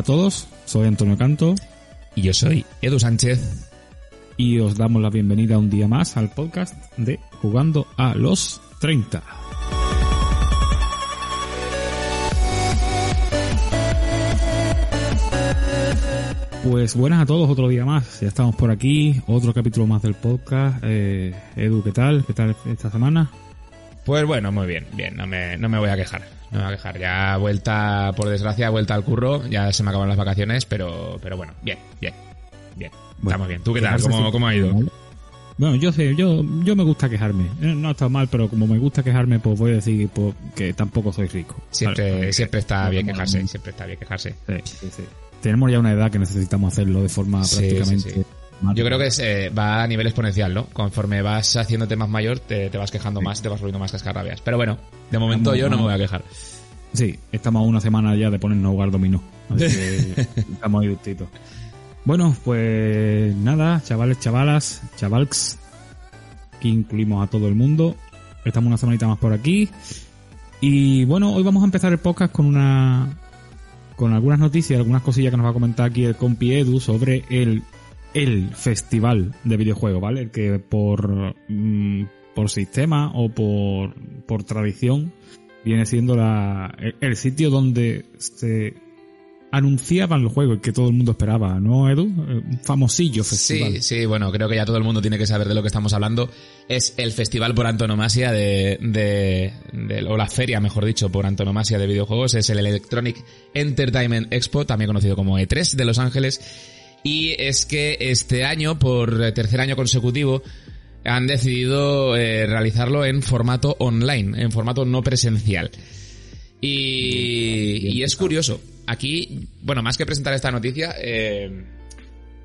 Hola a todos, soy Antonio Canto. Y yo soy Edu Sánchez. Y os damos la bienvenida un día más al podcast de Jugando a los 30. Pues buenas a todos, otro día más. Ya estamos por aquí, otro capítulo más del podcast. Eh, Edu, ¿qué tal? ¿Qué tal esta semana? Pues bueno, muy bien, bien, no me, no me voy a quejar. No me voy a quejar. Ya vuelta, por desgracia, vuelta al curro. Ya se me acaban las vacaciones, pero, pero bueno, bien, bien, bien. Estamos bien. ¿Tú qué tal? ¿Cómo, ¿Cómo, ha ido? Bueno, yo sé, yo, yo me gusta quejarme. Eh, no ha estado mal, pero como me gusta quejarme, pues voy a decir pues, que tampoco soy rico. Siempre, siempre está bien quejarse, siempre está bien quejarse. Sí, sí, sí. Tenemos ya una edad que necesitamos hacerlo de forma prácticamente... Yo creo que eh, va a nivel exponencial, ¿no? Conforme vas haciéndote más mayor, te, te vas quejando más, te vas volviendo más cascarrabias. Pero bueno, de momento yo no me voy a quejar. Sí, estamos a una semana ya de ponernos a jugar dominó. Así que estamos ahí justitos. Bueno, pues nada, chavales, chavalas, chavalks, aquí incluimos a todo el mundo. Estamos una semanita más por aquí. Y bueno, hoy vamos a empezar el podcast con una con algunas noticias, algunas cosillas que nos va a comentar aquí el compi Edu sobre el el festival de videojuegos, ¿vale? El que por, mm, por sistema o por, por tradición viene siendo la, el, sitio donde se anunciaban los juegos que todo el mundo esperaba, ¿no, Edu? Un famosillo festival. Sí, sí, bueno, creo que ya todo el mundo tiene que saber de lo que estamos hablando. Es el festival por antonomasia de, de, de, o la feria, mejor dicho, por antonomasia de videojuegos. Es el Electronic Entertainment Expo, también conocido como E3 de Los Ángeles y es que este año, por tercer año consecutivo, han decidido eh, realizarlo en formato online, en formato no presencial. Y, y es curioso. Aquí, bueno, más que presentar esta noticia, eh,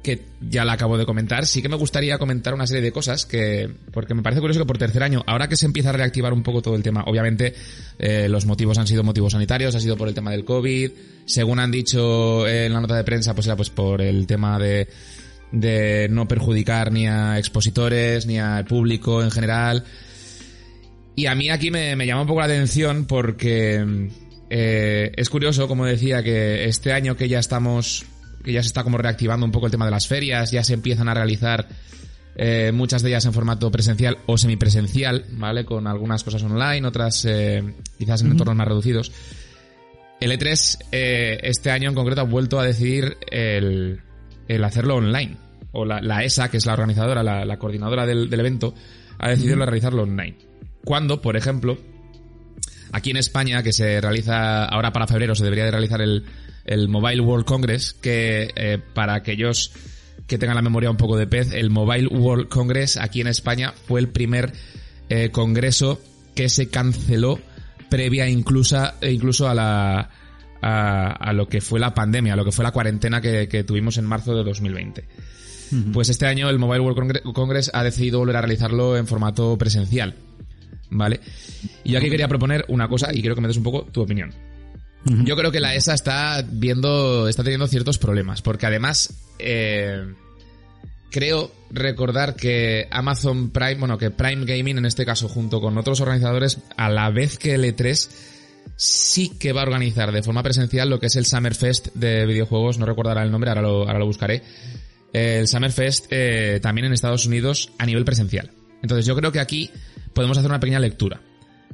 que ya la acabo de comentar, sí que me gustaría comentar una serie de cosas que, porque me parece curioso que por tercer año, ahora que se empieza a reactivar un poco todo el tema, obviamente eh, los motivos han sido motivos sanitarios, ha sido por el tema del COVID, según han dicho en la nota de prensa, pues era pues por el tema de, de no perjudicar ni a expositores, ni al público en general. Y a mí aquí me, me llama un poco la atención porque eh, es curioso, como decía, que este año que ya estamos que ya se está como reactivando un poco el tema de las ferias, ya se empiezan a realizar eh, muchas de ellas en formato presencial o semipresencial, ¿vale? Con algunas cosas online, otras eh, quizás en entornos más reducidos. El E3 eh, este año en concreto ha vuelto a decidir el, el hacerlo online. O la, la, ESA, que es la organizadora, la, la coordinadora del, del, evento, ha decidido realizarlo online. Cuando, por ejemplo, aquí en España, que se realiza ahora para febrero, se debería de realizar el, el Mobile World Congress, que eh, para aquellos que tengan la memoria un poco de pez, el Mobile World Congress aquí en España fue el primer eh, congreso que se canceló previa incluso, incluso a la a, a, lo que fue la pandemia, a lo que fue la cuarentena que, que tuvimos en marzo de 2020. Uh -huh. Pues este año el Mobile World Congress ha decidido volver a realizarlo en formato presencial. ¿Vale? Y yo aquí quería proponer una cosa y quiero que me des un poco tu opinión. Yo creo que la ESA está viendo, está teniendo ciertos problemas, porque además eh, creo recordar que Amazon Prime, bueno, que Prime Gaming en este caso, junto con otros organizadores, a la vez que el E3, sí que va a organizar de forma presencial lo que es el Summer Fest de videojuegos, no recordará el nombre, ahora lo, ahora lo buscaré. El Summer Fest eh, también en Estados Unidos a nivel presencial. Entonces yo creo que aquí podemos hacer una pequeña lectura.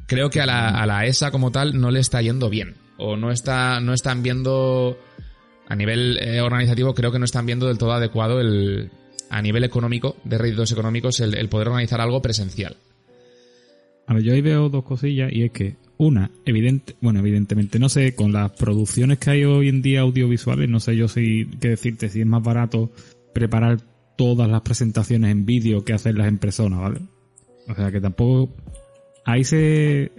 Creo que a la, a la ESA como tal no le está yendo bien o no está no están viendo a nivel eh, organizativo creo que no están viendo del todo adecuado el a nivel económico de réditos económicos el, poder organizar algo presencial. A ver yo ahí veo dos cosillas y es que una evidente bueno evidentemente no sé con las producciones que hay hoy en día audiovisuales no sé yo si qué decirte si es más barato preparar todas las presentaciones en vídeo que hacerlas en persona vale o sea que tampoco ahí se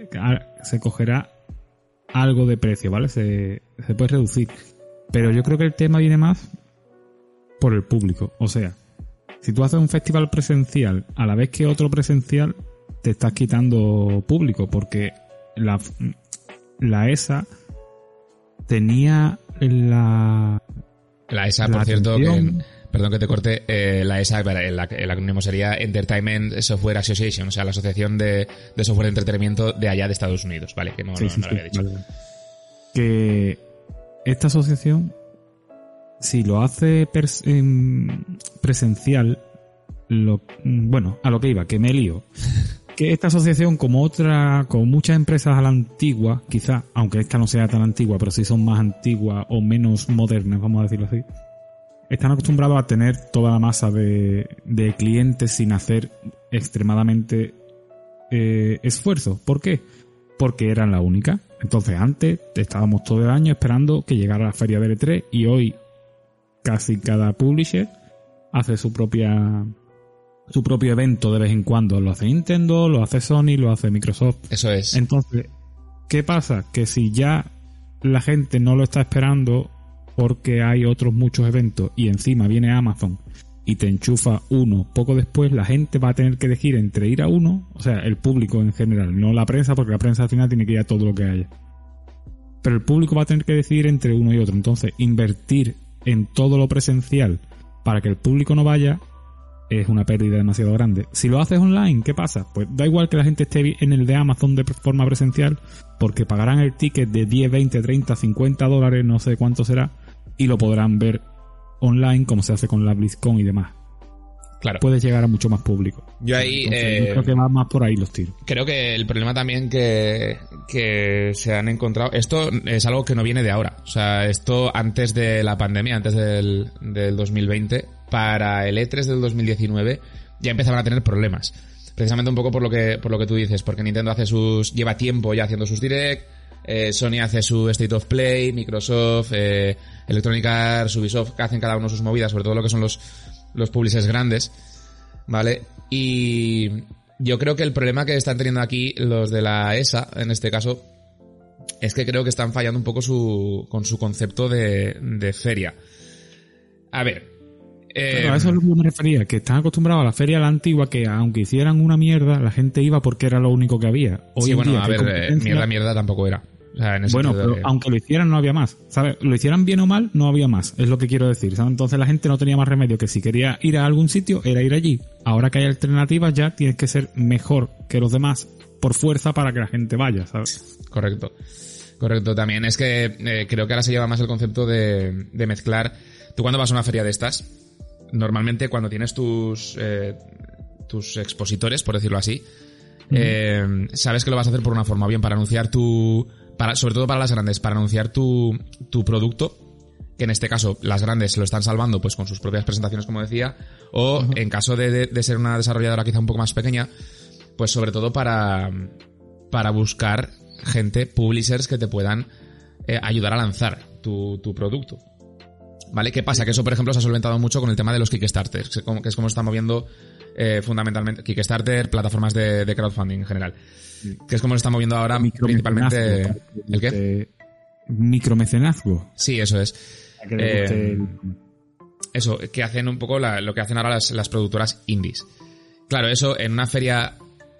se cogerá algo de precio, ¿vale? Se, se puede reducir. Pero yo creo que el tema viene más por el público. O sea, si tú haces un festival presencial a la vez que otro presencial, te estás quitando público porque la, la ESA tenía la... La ESA, la por cierto, que, perdón que te corte, eh, la ESA, el, el, acrónimo sería Entertainment Software Association, o sea, la Asociación de, de, Software de Entretenimiento de allá de Estados Unidos, ¿vale? Que no, sí, no, sí, no lo había dicho. Vale. Que esta asociación si lo hace presencial, lo, bueno, a lo que iba, que me lío. que esta asociación, como otra, como muchas empresas a la antigua, quizá, aunque esta no sea tan antigua, pero sí son más antiguas o menos modernas, vamos a decirlo así, están acostumbrados a tener toda la masa de, de clientes sin hacer extremadamente eh, esfuerzo. ¿Por qué? Porque eran la única. Entonces antes estábamos todo el año esperando que llegara la feria de L3 y hoy casi cada publisher hace su propia su propio evento de vez en cuando. Lo hace Nintendo, lo hace Sony, lo hace Microsoft. Eso es. Entonces, ¿qué pasa? Que si ya la gente no lo está esperando porque hay otros muchos eventos y encima viene Amazon y te enchufa uno poco después, la gente va a tener que elegir entre ir a uno, o sea, el público en general, no la prensa, porque la prensa al final tiene que ir a todo lo que haya. Pero el público va a tener que decidir entre uno y otro. Entonces, invertir en todo lo presencial para que el público no vaya es una pérdida demasiado grande. Si lo haces online, ¿qué pasa? Pues da igual que la gente esté en el de Amazon de forma presencial, porque pagarán el ticket de 10, 20, 30, 50 dólares, no sé cuánto será, y lo podrán ver online como se hace con la BlizzCon y demás. Claro. Puedes llegar a mucho más público. Yo ahí. Eh, creo que va más por ahí los tiros. Creo que el problema también que, que se han encontrado. Esto es algo que no viene de ahora. O sea, esto antes de la pandemia, antes del, del 2020, para el E3 del 2019, ya empezaban a tener problemas. Precisamente un poco por lo que, por lo que tú dices, porque Nintendo hace sus. lleva tiempo ya haciendo sus direct. Eh, Sony hace su State of Play, Microsoft, eh, Electronic Arts, Ubisoft, que hacen cada uno sus movidas, sobre todo lo que son los, los publishers grandes, ¿vale? Y yo creo que el problema que están teniendo aquí los de la ESA, en este caso, es que creo que están fallando un poco su, con su concepto de, de feria. A ver. Eh, a eso es lo que me refería, que están acostumbrados a la feria la antigua, que aunque hicieran una mierda, la gente iba porque era lo único que había. Hoy sí, bueno, a ver, eh, mierda, mierda tampoco era bueno, pero aunque lo hicieran no había más. ¿sabes? Lo hicieran bien o mal, no había más. Es lo que quiero decir. Entonces la gente no tenía más remedio que si quería ir a algún sitio, era ir allí. Ahora que hay alternativas ya tienes que ser mejor que los demás por fuerza para que la gente vaya, ¿sabes? Correcto. Correcto. También es que eh, creo que ahora se lleva más el concepto de, mezclar. Tú cuando vas a una feria de estas, normalmente cuando tienes tus, eh, tus expositores, por decirlo así, eh, sabes que lo vas a hacer por una forma bien para anunciar tu para, sobre todo para las grandes, para anunciar tu, tu producto, que en este caso las grandes lo están salvando pues con sus propias presentaciones, como decía, o en caso de, de, ser una desarrolladora quizá un poco más pequeña, pues sobre todo para, para buscar gente, publishers que te puedan eh, ayudar a lanzar tu, tu producto. ¿Vale? ¿Qué pasa? Que eso, por ejemplo, se ha solventado mucho con el tema de los Kickstarters, que es como se está moviendo eh, fundamentalmente Kickstarter, plataformas de, de crowdfunding en general que es como se está moviendo ahora principalmente. ¿El qué? Micromecenazgo. Sí, eso es. Eh, eso, que hacen un poco lo que hacen ahora las, productoras indies. Claro, eso en una feria,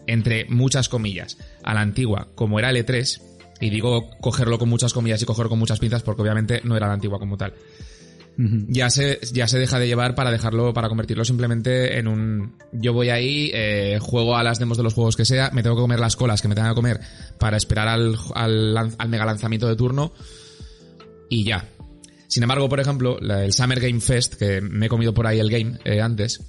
entre muchas comillas, a la antigua, como era el E3, y digo cogerlo con muchas comillas y cogerlo con muchas pinzas porque obviamente no era la antigua como tal ya se, ya se deja de llevar para dejarlo, para convertirlo simplemente en un, yo voy ahí, eh, juego a las demos de los juegos que sea, me tengo que comer las colas que me tenga que comer para esperar al, al, mega lanzamiento de turno y ya. Sin embargo, por ejemplo, el Summer Game Fest, que me he comido por ahí el game eh, antes,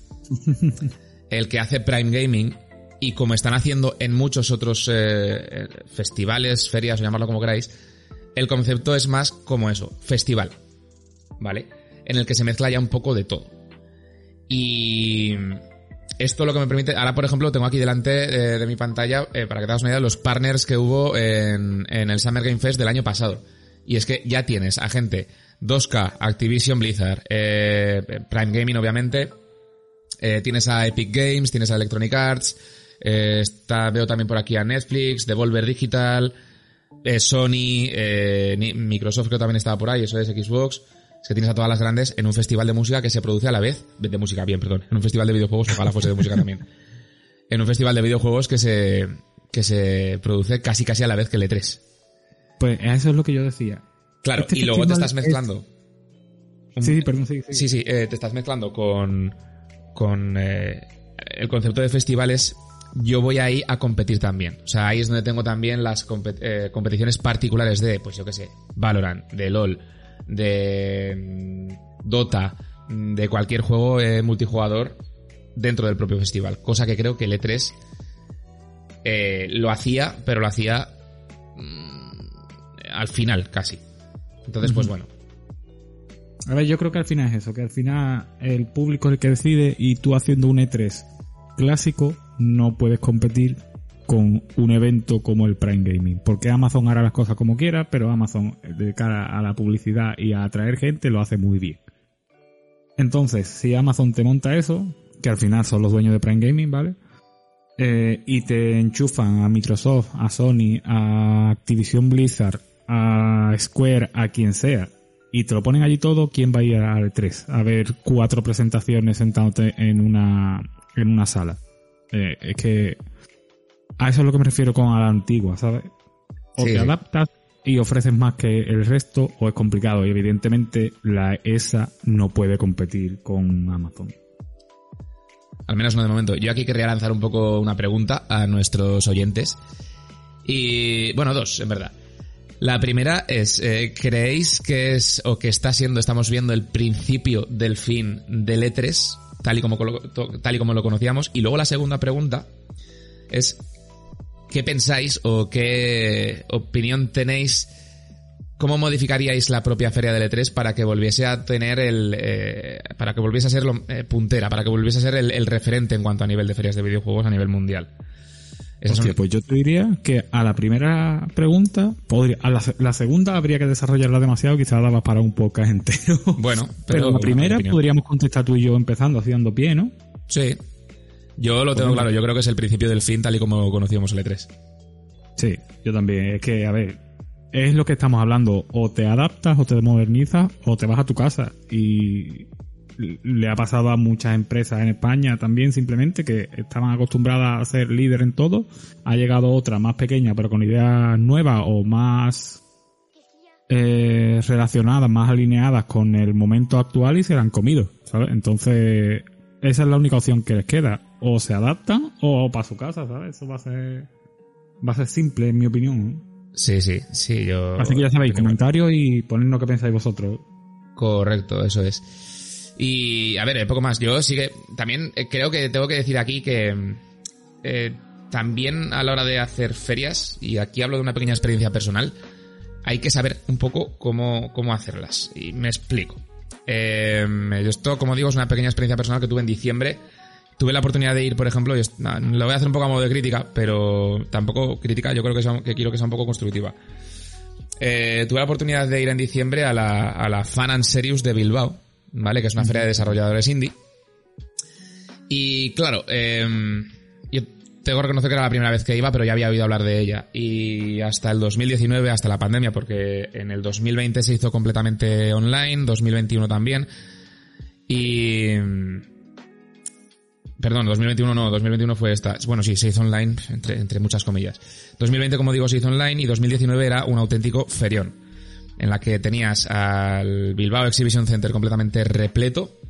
el que hace Prime Gaming, y como están haciendo en muchos otros eh, festivales, ferias, o llamarlo como queráis, el concepto es más como eso, festival ¿vale? En el que se mezcla ya un poco de todo. Y esto lo que me permite, ahora por ejemplo tengo aquí delante eh, de, mi pantalla, eh, para que te hagas una idea, los partners que hubo en, el Summer Game Fest del año pasado. Y es que ya tienes a gente 2K, Activision Blizzard, eh, Prime Gaming obviamente, tienes a Epic Games, tienes a Electronic Arts, está, veo también por aquí a Netflix, Devolver Digital, Sony, Microsoft creo también estaba por ahí, eso es Xbox, que tienes a todas las grandes en un festival de música que se produce a la vez, de música bien, perdón, en un festival de videojuegos, ojalá fuese de música también. En un festival de videojuegos que se, que se produce casi casi a la vez que el E3. Pues eso es lo que yo decía. Claro, este y luego te estás mezclando. Sí, perdón, sí, sí. Sí, eh, te estás mezclando con, con eh, el concepto de festivales. Yo voy ahí a competir también. O sea, ahí es donde tengo también las eh, competiciones particulares de, pues yo qué sé, Valorant, de LOL, de Dota, de cualquier juego eh, multijugador dentro del propio festival. Cosa que creo que el E3 eh, lo hacía, pero lo hacía mm, al final casi. Entonces, pues bueno. A ver, yo creo que al final es eso, que al final el público es el que decide y tú haciendo un E3 clásico no puedes competir con un evento como el Prime Gaming. Porque Amazon hará las cosas como quiera, pero Amazon de cara a la publicidad y a atraer gente lo hace muy bien. Entonces, si Amazon te monta eso, que al final son los dueños de Prime Gaming, ¿vale? Eh, y te enchufan a Microsoft, a Sony, a Activision Blizzard, a Square, a quien sea, y te lo ponen allí todo, ¿quién va a ir al 3? A ver cuatro presentaciones sentándote en una, en una sala. Eh, es que a eso es lo que me refiero con a la antigua, ¿sabes? O te adaptas y ofreces más que el resto, o es complicado. Y evidentemente la ESA no puede competir con Amazon. Al menos no de momento. Yo aquí querría lanzar un poco una pregunta a nuestros oyentes. Y bueno, dos, en verdad. La primera es, eh, ¿creéis que es o que está siendo, estamos viendo el principio del fin del E3, tal y como, tal y como lo conocíamos? Y luego la segunda pregunta es, ¿qué pensáis o qué opinión tenéis? ¿Cómo modificaríais la propia feria del E3 para que volviese a tener el. Eh, para que volviese a ser lo, eh, puntera, para que volviese a ser el, referente en cuanto a nivel de ferias de videojuegos a nivel mundial? pues yo te diría que a la primera pregunta, podría, a la, segunda habría que desarrollarla demasiado, quizás daba para un podcast entero. Bueno, pero, la primera podríamos contestar tú y yo empezando haciendo pie, ¿no? Sí, yo lo tengo claro, yo creo que es el principio del fin tal y como conocíamos el E3. Sí, yo también. Es que, a ver, es lo que estamos hablando. O te adaptas, o te modernizas, o te vas a tu casa. Y le ha pasado a muchas empresas en España también, simplemente, que estaban acostumbradas a ser líder en todo. Ha llegado otra más pequeña, pero con ideas nuevas o más eh, relacionadas, más alineadas con el momento actual y se la han comido, ¿sabes? Entonces, esa es la única opción que les queda. O se adaptan o para su casa, ¿sabes? Eso va a ser, va a ser simple, en mi opinión. Sí, sí, sí, yo... Así que ya sabéis, comentarios y ponednos qué pensáis vosotros. Correcto, eso es. Y, a ver, poco más. Yo sí que también eh, creo que tengo que decir aquí que eh, también a la hora de hacer ferias, y aquí hablo de una pequeña experiencia personal, hay que saber un poco cómo, cómo hacerlas. Y me explico. Eh, esto, como digo, es una pequeña experiencia personal que tuve en diciembre. Tuve la oportunidad de ir, por ejemplo, y lo voy a hacer un poco a modo de crítica, pero tampoco crítica, yo creo que, quiero que sea un poco constructiva. Eh, tuve la oportunidad de ir en diciembre a la, a la Fan and Serious de Bilbao, ¿vale? Que es una feria de desarrolladores indie. Y claro, eh, tengo que reconocer que era la primera vez que iba, pero ya había oído hablar de ella. Y hasta el 2019, hasta la pandemia, porque en el 2020 se hizo completamente online, 2021 también. Y... Perdón, 2021 no, 2021 fue esta. Bueno, sí, se hizo online, entre, entre muchas comillas. 2020, como digo, se hizo online y 2019 era un auténtico ferión. En la que tenías al Bilbao Exhibition Center completamente repleto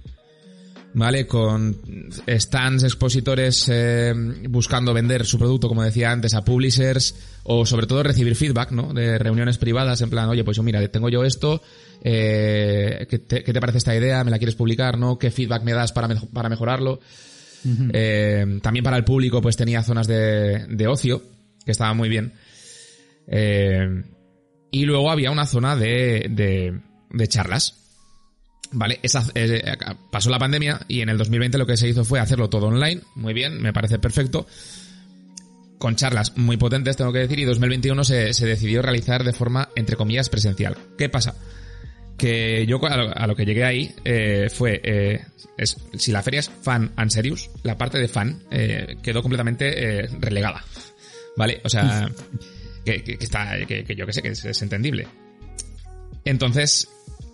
¿vale? Con stands, expositores eh, buscando vender su producto, como decía antes, a publishers o sobre todo recibir feedback, ¿no? De reuniones privadas en plan, oye, pues mira, tengo yo esto, eh, ¿qué, te, parece esta idea? ¿Me la quieres publicar? ¿No? ¿Qué feedback me das para, para mejorarlo? Eh, también para el público, pues tenía zonas de, de ocio, que estaba muy bien. Eh, y luego había una zona de, de, charlas, Vale, esa, eh, pasó la pandemia y en el 2020 lo que se hizo fue hacerlo todo online, muy bien, me parece perfecto, con charlas muy potentes, tengo que decir, y 2021 se, se decidió realizar de forma, entre comillas, presencial. ¿Qué pasa? Que yo a lo, que llegué ahí eh, fue, eh, es, si la feria es fan and serious, la parte de fan quedó completamente relegada. ¿Vale? O sea, que, está, que, yo que sé, que es entendible. Entonces,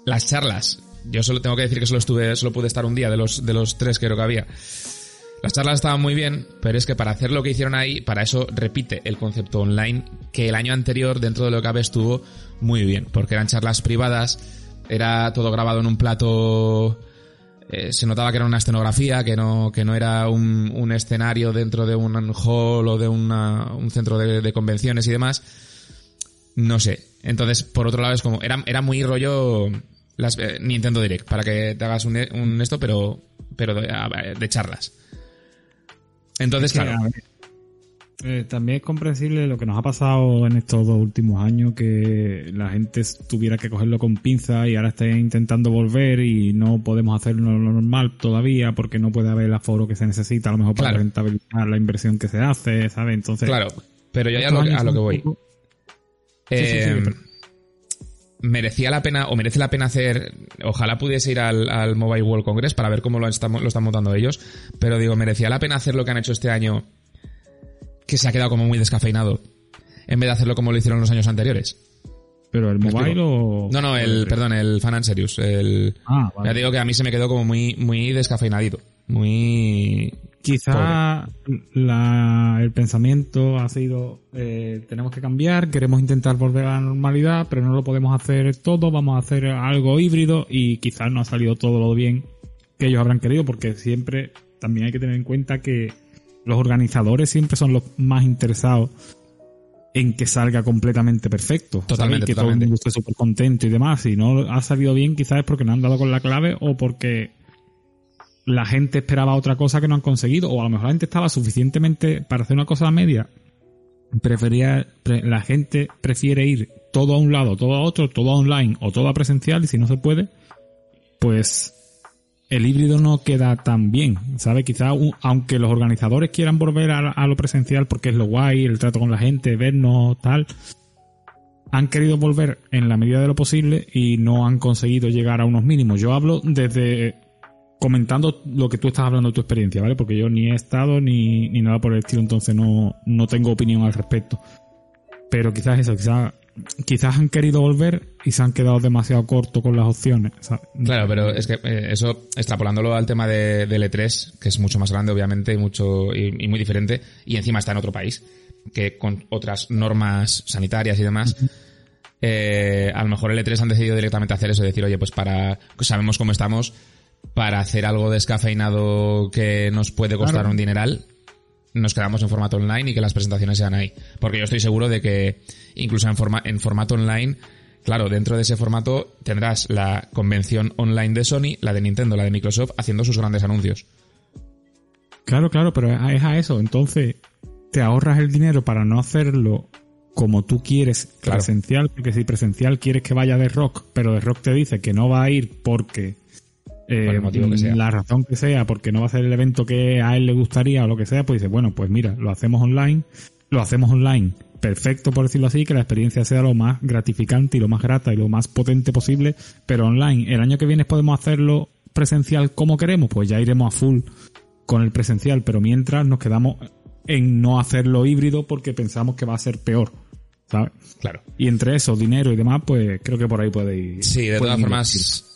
las charlas yo solo tengo que decir que solo estuve, solo pude estar un día de los, de los tres que creo que había. Las charlas estaban muy bien, pero es que para hacer lo que hicieron ahí, para eso repite el concepto online que el año anterior, dentro de lo que cabe, estuvo muy bien, porque eran charlas privadas, era todo grabado en un plato, eh, se notaba que era una escenografía, que no, que no era un, un escenario dentro de un hall o de una, un centro de, de, convenciones y demás. No sé. Entonces, por otro lado, es como, era, era muy rollo las, eh, Nintendo Direct, para que te hagas un, un esto, pero, pero de, de charlas. Entonces, claro. Eh, también es comprensible lo que nos ha pasado en estos dos últimos años, que la gente tuviera que cogerlo con pinza y ahora está intentando volver y no podemos hacerlo lo normal todavía porque no puede haber el aforo que se necesita a lo mejor para rentabilizar la inversión que se hace, ¿sabes? Entonces... Claro, pero yo ya a lo, que voy. Eh, merecía la pena, o merece la pena hacer, ojalá pudiese ir al, Mobile World Congress para ver cómo lo están, lo están montando ellos, pero digo, merecía la pena hacer lo que han hecho este año que se ha quedado como muy descafeinado, en vez de hacerlo como lo hicieron los años anteriores. ¿Pero el mobile o...? No, no, el, perdón, el Fan and Serious. El, ah, Ya digo que a mí se me quedó como muy, muy descafeinadito. Muy... Quizá el pensamiento ha sido, eh, tenemos que cambiar, queremos intentar volver a la normalidad, pero no lo podemos hacer todo, vamos a hacer algo híbrido y quizás no ha salido todo lo bien que ellos habrán querido, porque siempre también hay que tener en cuenta que los organizadores siempre son los más interesados en que salga completamente perfecto. Totalmente, Que todo el mundo esté súper contento y demás. Si no ha salido bien, quizás es porque no han dado con la clave o porque la gente esperaba otra cosa que no han conseguido. O a lo mejor la gente estaba suficientemente para hacer una cosa a media. Prefería, la gente prefiere ir todo a un lado, todo a otro, todo a online o todo a presencial y si no se puede, pues el híbrido no queda tan bien, ¿sabes? Quizá aunque los organizadores quieran volver a, lo presencial porque es lo guay, el trato con la gente, vernos, tal, han querido volver en la medida de lo posible y no han conseguido llegar a unos mínimos. Yo hablo desde comentando lo que tú estás hablando de tu experiencia, ¿vale? Porque yo ni he estado ni, ni nada por el estilo, entonces no, no tengo opinión al respecto. Pero quizás eso, quizás quizás han querido volver y se han quedado demasiado corto con las opciones. Claro, pero es que eh, eso, extrapolándolo al tema de, de, L3, que es mucho más grande, obviamente, y, mucho, y, muy diferente, y encima está en otro país, que con otras normas sanitarias y demás, eh, a lo mejor L3 han decidido directamente hacer eso, decir, oye, pues para, sabemos cómo estamos, para hacer algo descafeinado que nos puede costar un dineral, nos quedamos en formato online y que las presentaciones sean ahí. Porque yo estoy seguro de que incluso en, forma, en formato online, claro, dentro de ese formato tendrás la convención online de Sony, la de Nintendo, la de Microsoft, haciendo sus grandes anuncios. Claro, claro, pero es a eso. Entonces, te ahorras el dinero para no hacerlo como tú quieres presencial, porque si presencial quieres que vaya de rock, pero de rock te dice que no va a ir porque eh, la razón que sea, porque no va a ser el evento que a él le gustaría o lo que sea, pues dice, bueno, pues mira, lo hacemos online, lo hacemos online, perfecto por decirlo así, que la experiencia sea lo más gratificante y lo más grata y lo más potente posible, pero online. El año que viene podemos hacerlo presencial como queremos, pues ya iremos a full con el presencial, pero mientras nos quedamos en no hacerlo híbrido porque pensamos que va a ser peor. ¿sabes? Claro. Y entre eso, dinero y demás, pues creo que por ahí puede ir. Sí, de todas formas,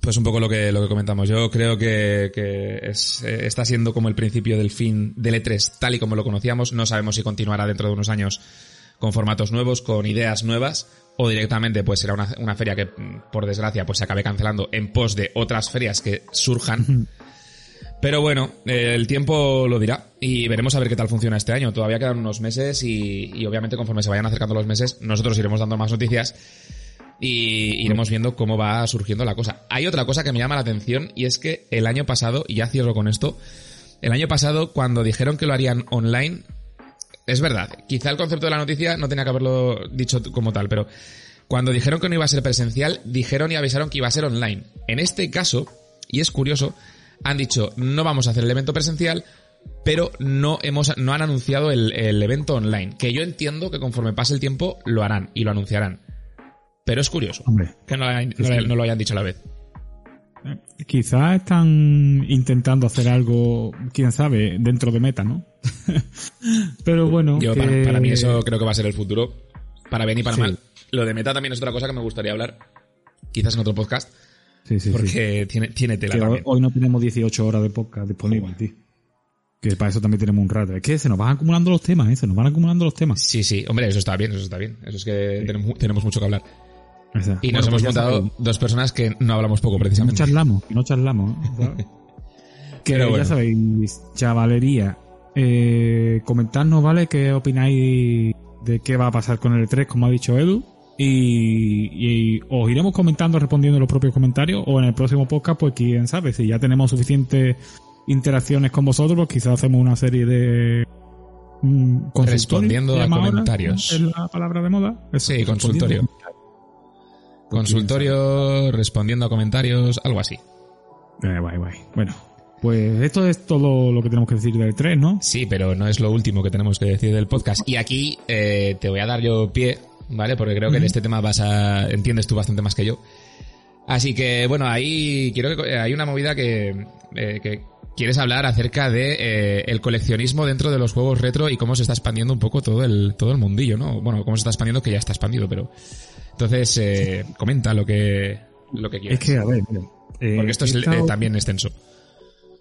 pues un poco lo que, lo que comentamos. Yo creo que, que es, eh, está siendo como el principio del fin del E3 tal y como lo conocíamos. No sabemos si continuará dentro de unos años con formatos nuevos, con ideas nuevas, o directamente pues será una, una feria que, por desgracia, pues se acabe cancelando en pos de otras ferias que surjan. Pero bueno, el tiempo lo dirá y veremos a ver qué tal funciona este año. Todavía quedan unos meses y, y obviamente conforme se vayan acercando los meses, nosotros iremos dando más noticias y iremos viendo cómo va surgiendo la cosa. Hay otra cosa que me llama la atención y es que el año pasado, y ya cierro con esto, el año pasado cuando dijeron que lo harían online, es verdad, quizá el concepto de la noticia no tenía que haberlo dicho como tal, pero cuando dijeron que no iba a ser presencial, dijeron y avisaron que iba a ser online. En este caso, y es curioso, han dicho no vamos a hacer el evento presencial, pero no hemos no han anunciado el, el evento online, que yo entiendo que conforme pase el tiempo lo harán y lo anunciarán. Pero es curioso que no, lo hayan dicho a la vez. Eh, quizás están intentando hacer algo, quién sabe, dentro de meta, ¿no? Pero bueno. para, mí eso creo que va a ser el futuro. Para bien y para mal. Lo de meta también es otra cosa que me gustaría hablar. Quizás en otro podcast. Sí, sí, porque Tiene, tiene tela Hoy no tenemos 18 horas de podcast disponibles, tío. Que para eso también tenemos un rato. Es que se nos van acumulando los temas, ¿eh? Se nos van acumulando los temas. Sí, sí. Hombre, eso está bien, eso está bien. Eso es que tenemos, tenemos mucho que hablar. Y nos hemos juntado pues dos personas que no hablamos poco, precisamente. No charlamos, no charlamos. que ya sabéis, chavalería. Eh, comentadnos, ¿vale? ¿Qué opináis de qué va a pasar con el E3, como ha dicho Edu? Y, y os iremos comentando, respondiendo los propios comentarios, o en el próximo podcast, pues quién sabe, si ya tenemos suficientes interacciones con vosotros, pues quizás hacemos una serie de mm, respondiendo a comentarios. Es la palabra de moda. sí, consultorio. Consultorio, respondiendo a comentarios, algo así. Eh, guay, guay. Bueno, pues esto es todo lo que tenemos que decir del 3, ¿no? Sí, pero no es lo último que tenemos que decir del podcast. Y aquí eh, te voy a dar yo pie, ¿vale? Porque creo que en este tema vas a entiendes tú bastante más que yo. Así que, bueno, ahí quiero que hay una movida que, eh, que quieres hablar acerca de eh, el coleccionismo dentro de los juegos retro y cómo se está expandiendo un poco todo el todo el mundillo, ¿no? Bueno, cómo se está expandiendo que ya está expandido, pero entonces eh, comenta lo que lo que quieras. Es que a ver, eh, porque esto es eh, también extenso.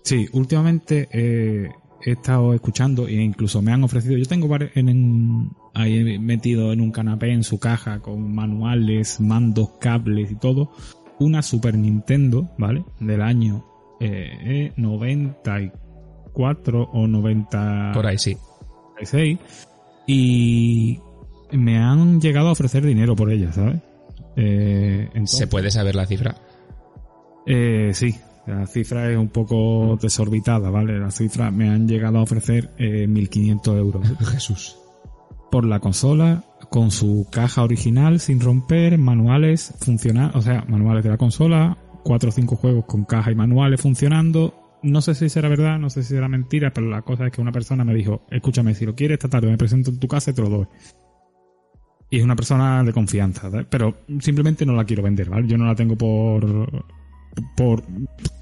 Sí, últimamente he estado escuchando e incluso me han ofrecido. Yo tengo en, ahí metido en un canapé en su caja con manuales, mandos, cables y todo. Una Super Nintendo, ¿vale? Del año eh, 94 o 90. Por ahí sí. Y me han llegado a ofrecer dinero por ella, ¿sabes? Eh, ¿Se puede saber la cifra? Eh, sí, la cifra es un poco desorbitada, ¿vale? La cifra me han llegado a ofrecer eh, 1.500 euros. Jesús. Por la consola, con su caja original sin romper, manuales funcionar, o sea, manuales de la consola, cuatro o cinco juegos con caja y manuales funcionando. No sé si será verdad, no sé si será mentira, pero la cosa es que una persona me dijo, escúchame, si lo quieres esta tarde me presento en tu casa y te lo doy. Y es una persona de confianza, pero simplemente no la quiero vender, ¿vale? Yo no la tengo por por,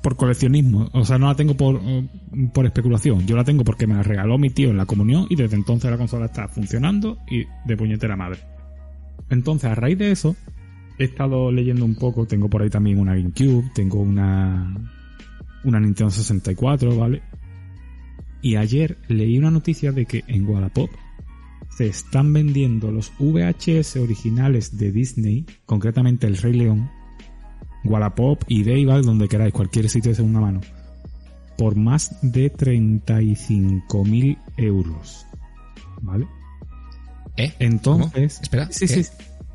por coleccionismo, o sea, no la tengo por, por especulación, yo la tengo porque me la regaló mi tío en la comunión y desde entonces la consola está funcionando y de puñetera madre. Entonces, a raíz de eso, he estado leyendo un poco, tengo por ahí también una GameCube, tengo una, una Nintendo 64, ¿vale? Y ayer leí una noticia de que en Wallapop se están vendiendo los VHS originales de Disney, concretamente El Rey León, Wallapop, eBay, ¿vale? donde queráis, cualquier sitio de segunda mano, por más de 35.000 euros. ¿Vale? ¿Eh? Entonces, espera, sí, sí,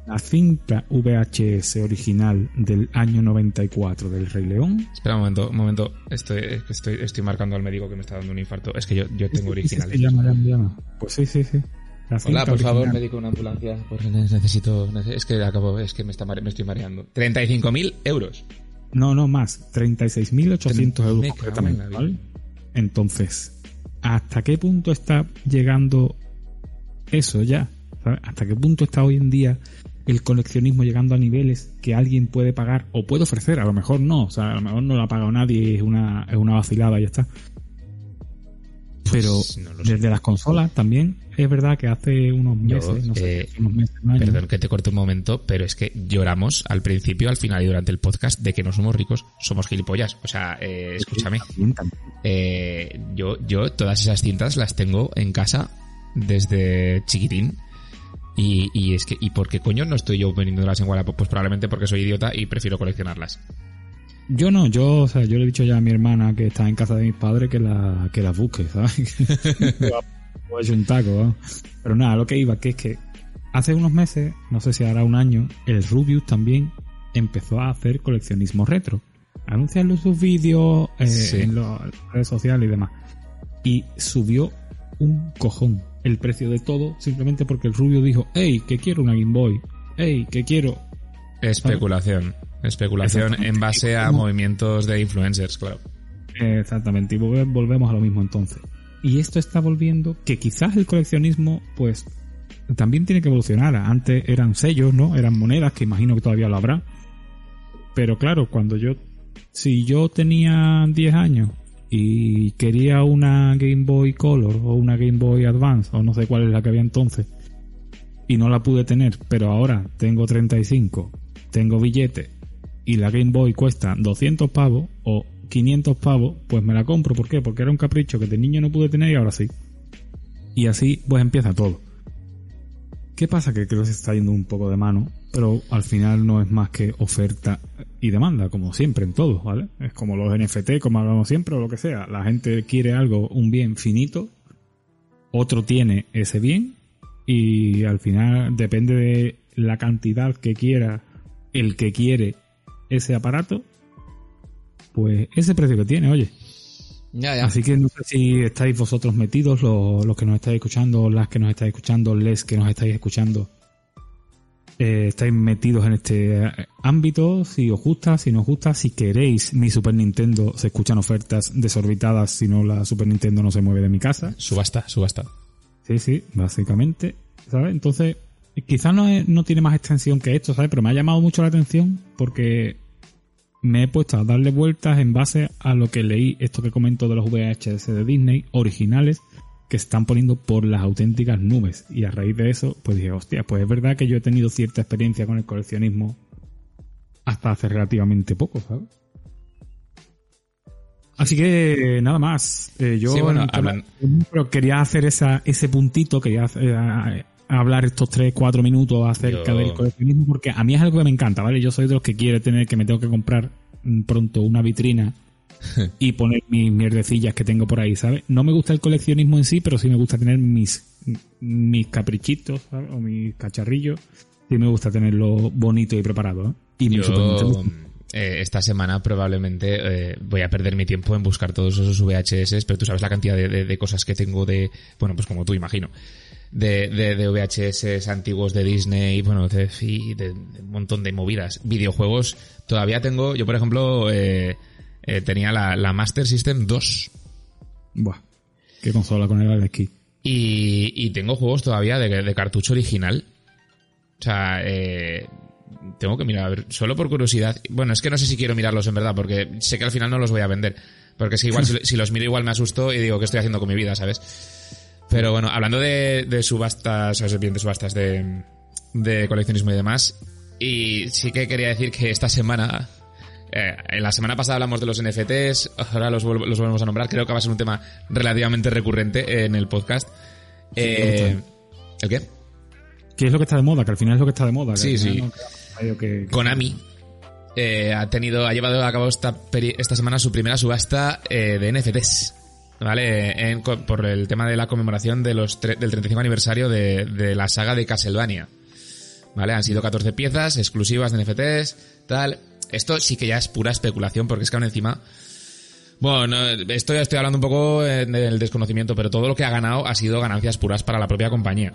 la cinta VHS original del año 94 del Rey León. Espera un momento, un momento. Estoy, estoy, estoy marcando al médico que me está dando un infarto. Es que yo, yo tengo originales. Pues sí, sí, sí. Hola, por favor, médico, una ambulancia. necesito, es que acabo, es que me, está, me estoy mareando. 35.000 euros. No, no más. 36.800 euros concretamente, ¿vale? Entonces, ¿hasta qué punto está llegando eso ya? ¿Hasta qué punto está hoy en día el coleccionismo llegando a niveles que alguien puede pagar o puede ofrecer? A lo mejor no, o sea, a lo mejor no lo ha pagado nadie, es una, es una vacilada y ya está. Pero pues desde las consolas también es verdad que hace unos meses, no sé, eh, unos meses perdón que te corte un momento, pero es que lloramos al principio, al final y durante el podcast de que no somos ricos, somos gilipollas. O sea, eh, escúchame. Eh, yo, yo todas esas cintas las tengo en casa desde chiquitín. Y, y es que, ¿y por qué coño no estoy yo vendiéndolas en Wallapop? Pues probablemente porque soy idiota y prefiero coleccionarlas. Yo no, yo, o sea, yo le he dicho ya a mi hermana que está en casa de mis padres que la, que la busque, ¿sabes? o hecho un taco, Pero nada, lo que iba, que es que hace unos meses, no sé si hará un año, el Rubius también empezó a hacer coleccionismo retro. Anunciarlo en sus vídeos, eh, en las redes sociales y demás. Y subió un cojón el precio de todo simplemente porque el Rubio dijo, hey, que quiero una Game Boy. Hey, que quiero... Especulación. Especulación en base a movimientos de influencers, claro. Exactamente, y volvemos a lo mismo entonces. Y esto está volviendo que quizás el coleccionismo, pues, también tiene que evolucionar. Antes eran sellos, ¿no? Eran monedas, que imagino que todavía lo habrá. Pero claro, cuando yo, si yo tenía 10 años y quería una Game Boy Color o una Game Boy Advance, o no sé cuál es la que había entonces, y no la pude tener, pero ahora tengo 35, tengo billete y la Game Boy cuesta 200 pavos o 500 pavos, pues me la compro. ¿Por qué? Porque era un capricho que de niño no pude tener y ahora sí. Y así pues empieza todo. ¿Qué pasa? Que creo que se está yendo un poco de mano, pero al final no es más que oferta y demanda, como siempre en todo, ¿vale? Es como los NFT, como hablamos siempre, o lo que sea. La gente quiere algo, un bien finito, otro tiene ese bien, y al final depende de la cantidad que quiera el que quiere ese aparato, pues ese precio que tiene, oye. Ya, ya. Así que no sé si estáis vosotros metidos, los, los que nos estáis escuchando, las que nos estáis escuchando, les que nos estáis escuchando, eh, estáis metidos en este eh, ámbito, si os gusta, si no os gusta, si queréis mi Super Nintendo, se escuchan ofertas desorbitadas si no la Super Nintendo no se mueve de mi casa. Subasta, subasta. Sí, sí, básicamente, ¿sabes? Entonces, quizás no, es- no tiene más extensión que esto, ¿sabes? Pero me ha llamado mucho la atención porque me he puesto a darle vueltas en base a lo que leí, esto que comento de los VHS de Disney, originales, que se están poniendo por las auténticas nubes. Y a raíz de eso, pues dije, hostia, pues es verdad que yo he tenido cierta experiencia con el coleccionismo hasta hace relativamente poco, ¿sabes? Así que nada más. Eh, yo Sí, bueno, hablan- pero quería hacer esa, ese puntito, quería eh, hablar estos 3, 4 minutos acerca Yo- del coleccionismo, porque a mí es algo que me encanta, ¿vale? Yo soy de los que quiere tener, que me tengo que comprar mm, pronto una vitrina y poner mis mierdecillas que tengo por ahí, ¿sabes? No me gusta el coleccionismo en sí, pero sí me gusta tener mis, mis caprichitos, ¿sabes? O mis cacharrillos. Sí me gusta tenerlo bonito y preparado, ¿eh? Y mi Yo Nintendo. eh, esta semana probablemente eh, voy a perder mi tiempo en buscar todos esos VHS, pero tú sabes la cantidad de, de- de cosas que tengo de, bueno, pues como tú imagino, de, de, de VHS antiguos de Disney, bueno, de, y de- de un montón de movidas. Videojuegos, todavía tengo, yo por ejemplo, eh, eh, tenía la, la Master System 2 Buah, qué consola con el Kidd. y, y tengo juegos todavía de, de cartucho original. O sea, eh, tengo que mirar, a ver, solo por curiosidad. Bueno, es que no sé si quiero mirarlos en verdad, porque sé que al final no los voy a vender. Porque es que igual si, si los miro igual me asusto y digo, ¿qué estoy haciendo con mi vida, sabes? Pero bueno, hablando de, de subastas, o sea, bien de subastas de, de coleccionismo y demás, y sí que quería decir que esta semana, eh, en la semana pasada hablamos de los NFTs, ahora los, vuelvo- los volvemos a nombrar, creo que va a ser un tema relativamente recurrente en el podcast. Eh, ¿El qué? ¿Qué es lo que está de moda? Que al final es lo que está de moda. Sí, sí. no que- que- Konami eh, ha tenido, ha llevado a cabo esta, esta semana su primera subasta eh, de NFTs. ¿Vale? En por el tema de la conmemoración de los del 35 aniversario de, de la saga de Castlevania. ¿Vale? Han sido 14 piezas exclusivas de NFTs, tal. Esto sí que ya es pura especulación, porque es que aún encima. Bueno, no, esto ya estoy hablando un poco del desconocimiento, pero todo lo que ha ganado ha sido ganancias puras para la propia compañía.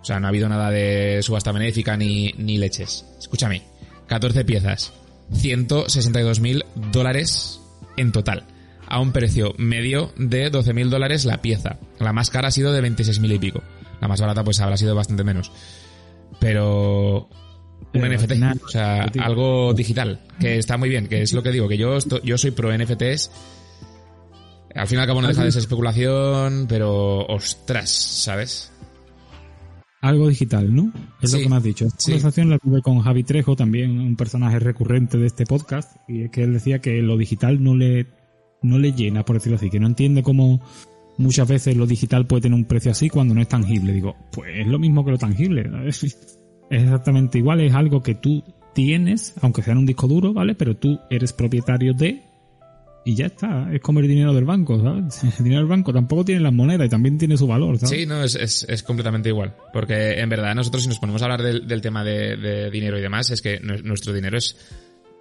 O sea, no ha habido nada de subasta benéfica ni, ni leches. Escúchame, 14 piezas, 162 mil dólares en total, a un precio medio de 12 mil dólares la pieza. La más cara ha sido de 26 mil y pico. La más barata pues habrá sido bastante menos. Pero un Pero NFT, o sea, tío. algo digital, que está muy bien, que es lo que digo, que yo, yo soy pro NFTs. Al fin y al cabo no deja de ser especulación, pero ostras, ¿sabes? Algo digital, ¿no? Es Sí, lo que me has dicho. Esta sí. conversación la tuve con Javi Trejo, también un personaje recurrente de este podcast, y es que él decía que lo digital no le, no le llena, por decirlo así, que no entiende cómo muchas veces lo digital puede tener un precio así cuando no es tangible. Digo, pues es lo mismo que lo tangible. Es exactamente igual, es algo que tú tienes, aunque sea en un disco duro, ¿vale? Pero tú eres propietario de y ya está, es como el dinero del banco, ¿sabes? El dinero del banco tampoco tiene las monedas y también tiene su valor, ¿sabes? Sí, no, es, es, es completamente igual. Porque en verdad nosotros si nos ponemos a hablar del, del tema de, de dinero y demás, es que nu- nuestro dinero es,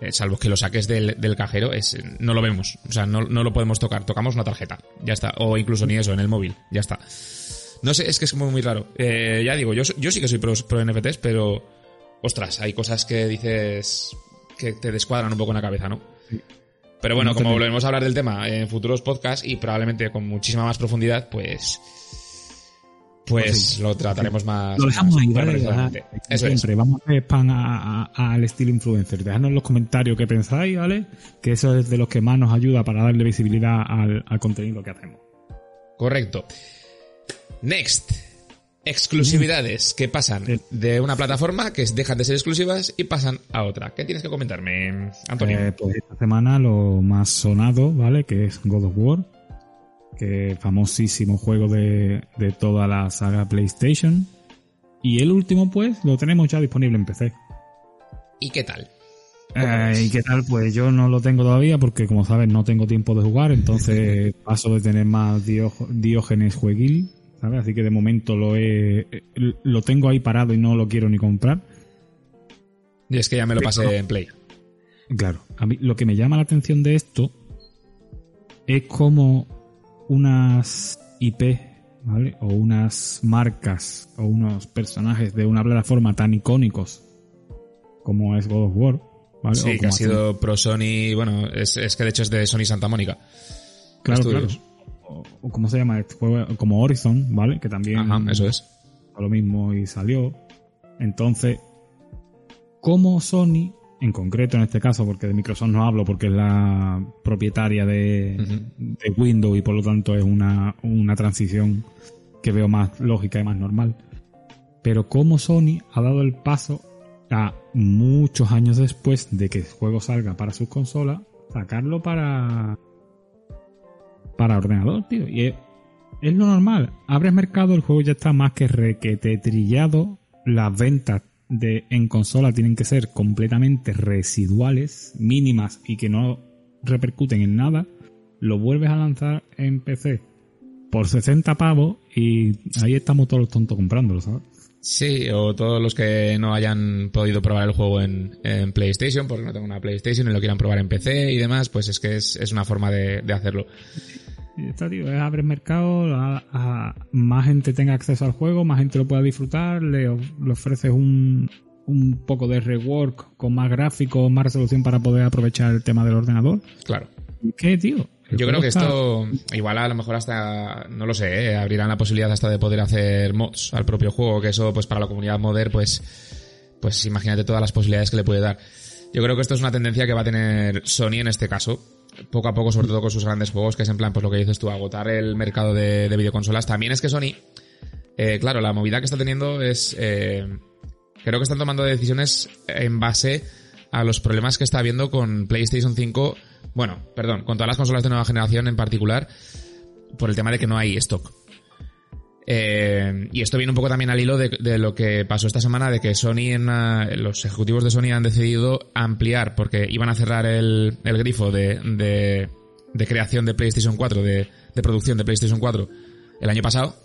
eh, salvo que lo saques del, del cajero, es no lo vemos. O sea, no, no lo podemos tocar. Tocamos una tarjeta, ya está. O incluso ni eso, en el móvil, ya está. No sé, es que es como muy raro. Eh, ya digo, yo, yo sí que soy pro, pro NFTs, pero ostras, hay cosas que dices que te descuadran un poco en la cabeza, ¿no? Pero bueno, No como volveremos a hablar del tema en futuros podcasts y probablemente con muchísima más profundidad, pues pues Pues sí. lo trataremos más. Lo dejamos más ahí, ¿vale? Eso es. siempre, vamos a hacer spam al estilo influencer. Dejadnos en los comentarios qué pensáis, ¿vale? Que eso es de los que más nos ayuda para darle visibilidad al, al contenido que hacemos. Correcto. Next. Exclusividades que pasan de una plataforma que dejan de ser exclusivas y pasan a otra. ¿Qué tienes que comentarme, Antonio? Eh, pues esta semana lo más sonado, ¿vale? Que es God of War. Que famosísimo juego de, de toda la saga PlayStation. Y el último, pues, lo tenemos ya disponible en PC. ¿Y qué tal? ¿Cómo Eh? ¿Y qué tal? Pues yo no lo tengo todavía porque, como sabes, no tengo tiempo de jugar, entonces paso de tener más Diógenes jueguil, ¿sabes? Así que de momento lo he, lo tengo ahí parado y no lo quiero ni comprar. Y es que ya me lo pasé en Play. Claro, a mí lo que me llama la atención de esto es como unas IP, ¿vale? O unas marcas o unos personajes de una plataforma tan icónicos como es God of War, ¿vale? Sí, que ha sido Pro Sony, bueno, es, es que de hecho es de Sony Santa Mónica. Claro, claro. O, o ¿Cómo se llama? este juego? Como Horizon, ¿vale? Que también Ajá, eso es. a lo mismo y salió. Entonces, ¿cómo Sony, en concreto en este caso, porque de Microsoft no hablo porque es la propietaria de, Windows y por lo tanto es una, una transición que veo más lógica y más normal. Pero cómo Sony ha dado el paso a muchos años después de que el juego salga para sus consolas, sacarlo para para ordenador, tío. Y es, es lo normal. Abres mercado, el juego ya está más que requete trillado. Las ventas de, en consola tienen que ser completamente residuales, mínimas y que no repercuten en nada. Lo vuelves a lanzar en PC por 60 pavos y ahí estamos todos los tontos comprándolo, ¿sabes? Sí, o todos los que no hayan podido probar el juego en, en PlayStation, porque no tengo una PlayStation y lo quieran probar en PC y demás, pues es que es, es una forma de, de hacerlo. Y está, tío, es abrir mercado, a, a- más gente tenga acceso al juego, más gente lo pueda disfrutar, le, of- le ofreces un, un poco de rework con más gráficos, más resolución para poder aprovechar el tema del ordenador. Claro. ¿Qué, tío? Yo creo que está- esto, igual a lo mejor hasta, no lo sé, ¿eh? abrirán la posibilidad hasta de poder hacer mods al propio juego, que eso pues para la comunidad modder pues, pues imagínate todas las posibilidades que le puede dar. Yo creo que esto es una tendencia que va a tener Sony en este caso, poco a poco, sobre todo con sus grandes juegos, que es en plan, pues lo que dices tú, agotar el mercado de, de videoconsolas. También es que Sony, eh, claro, la movida que está teniendo es, eh, creo que están tomando decisiones en base a los problemas que está habiendo con PlayStation 5, bueno, perdón, con todas las consolas de nueva generación en particular, por el tema de que no hay stock. Eh, y esto viene un poco también al hilo de, de lo que pasó esta semana, de que Sony, en, ah, los ejecutivos de Sony han decidido ampliar, porque iban a cerrar el, el grifo de, de, de creación de PlayStation 4, de, de producción de PlayStation 4 el año pasado.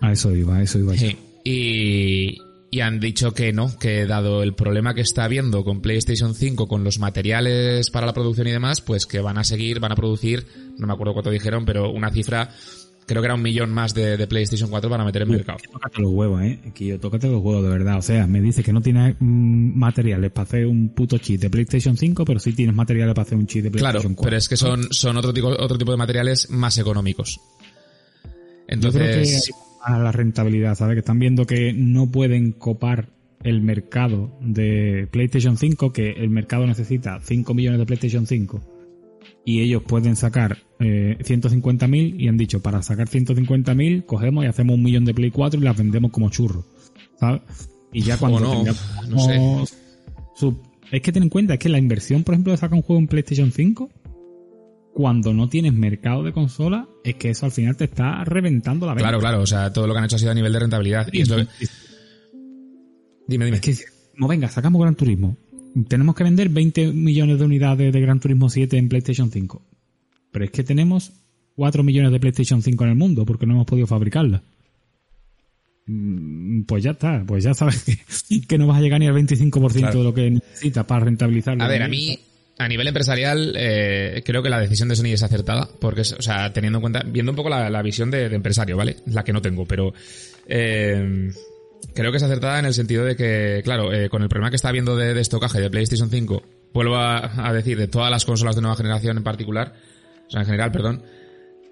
A eso iba, a eso iba. Sí. Y, y han dicho que no, que dado el problema que está habiendo con PlayStation 5, con los materiales para la producción y demás, pues que van a seguir, van a producir, no me acuerdo cuánto dijeron, pero una cifra, creo que era un millón más de, de PlayStation 4 para meter en mercado. Tócate los huevos, eh. Kio, tócate los huevos, de verdad. O sea, me dices que no tienes mm, materiales para hacer un puto chip de PlayStation 5, pero sí tienes materiales para hacer un chip de Claro, PlayStation 4. pero es que son, son otro tipo, otro tipo de materiales más económicos. Yo creo que Entonces, a la rentabilidad, ¿sabes? Que están viendo que no pueden copar el mercado de PlayStation 5, que el mercado necesita 5 millones de PlayStation 5 y ellos pueden sacar eh, 150.000 y han dicho, para sacar 150.000 cogemos y hacemos un millón de Play 4 y las vendemos como churros, ¿sabes? Y ya cuando no, tengamos no sé. su- es que ten en cuenta, es que la inversión, por ejemplo, de sacar un juego en PlayStation 5 cuando no tienes mercado de consola, es que eso al final te está reventando la venta. claro, claro, o sea, todo lo que han hecho ha sido a nivel de rentabilidad. Y es lo que... Dime, dime. Es que, no, venga, sacamos Gran Turismo. Tenemos que vender 20 millones de unidades de Gran Turismo 7 en PlayStation 5. Pero es que tenemos 4 millones de PlayStation 5 en el mundo porque no hemos podido fabricarla. Mm, Pues ya está, pues ya sabes que, que no vas a llegar ni al 25% Claro. de lo que necesitas para rentabilizarlo. A ver, a mí, a nivel empresarial, eh, creo que la decisión de Sony es acertada, porque, o sea, teniendo en cuenta, viendo un poco la, la visión de, de empresario, ¿vale? La que no tengo, pero eh, creo que es acertada en el sentido de que, claro, eh, con el problema que está habiendo de, de estocaje de PlayStation 5, vuelvo a, decir, de todas las consolas de nueva generación en particular, o sea, en general, perdón,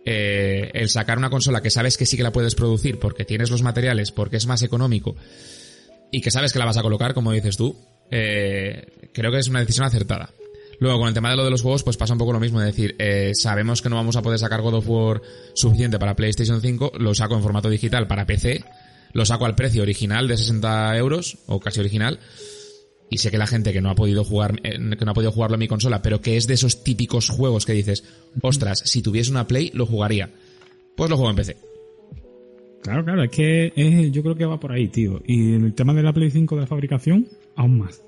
eh, el sacar una consola que sabes que sí que la puedes producir porque tienes los materiales, porque es más económico y que sabes que la vas a colocar, como dices tú, eh, creo que es una decisión acertada. Luego, con el tema de lo de los juegos, pues pasa un poco lo mismo. Es decir, eh, sabemos que no vamos a poder sacar God of War suficiente para PlayStation 5, lo saco en formato digital para PC, lo saco al precio original de 60 euros, o casi original, y sé que la gente que no ha podido jugar, eh, que no ha podido jugarlo en mi consola, pero que es de esos típicos juegos que dices, ostras, si tuviese una Play, lo jugaría. Pues lo juego en PC. Claro, claro, es que es- yo creo que va por ahí, tío. Y el tema de la Play 5 de la fabricación, aún más.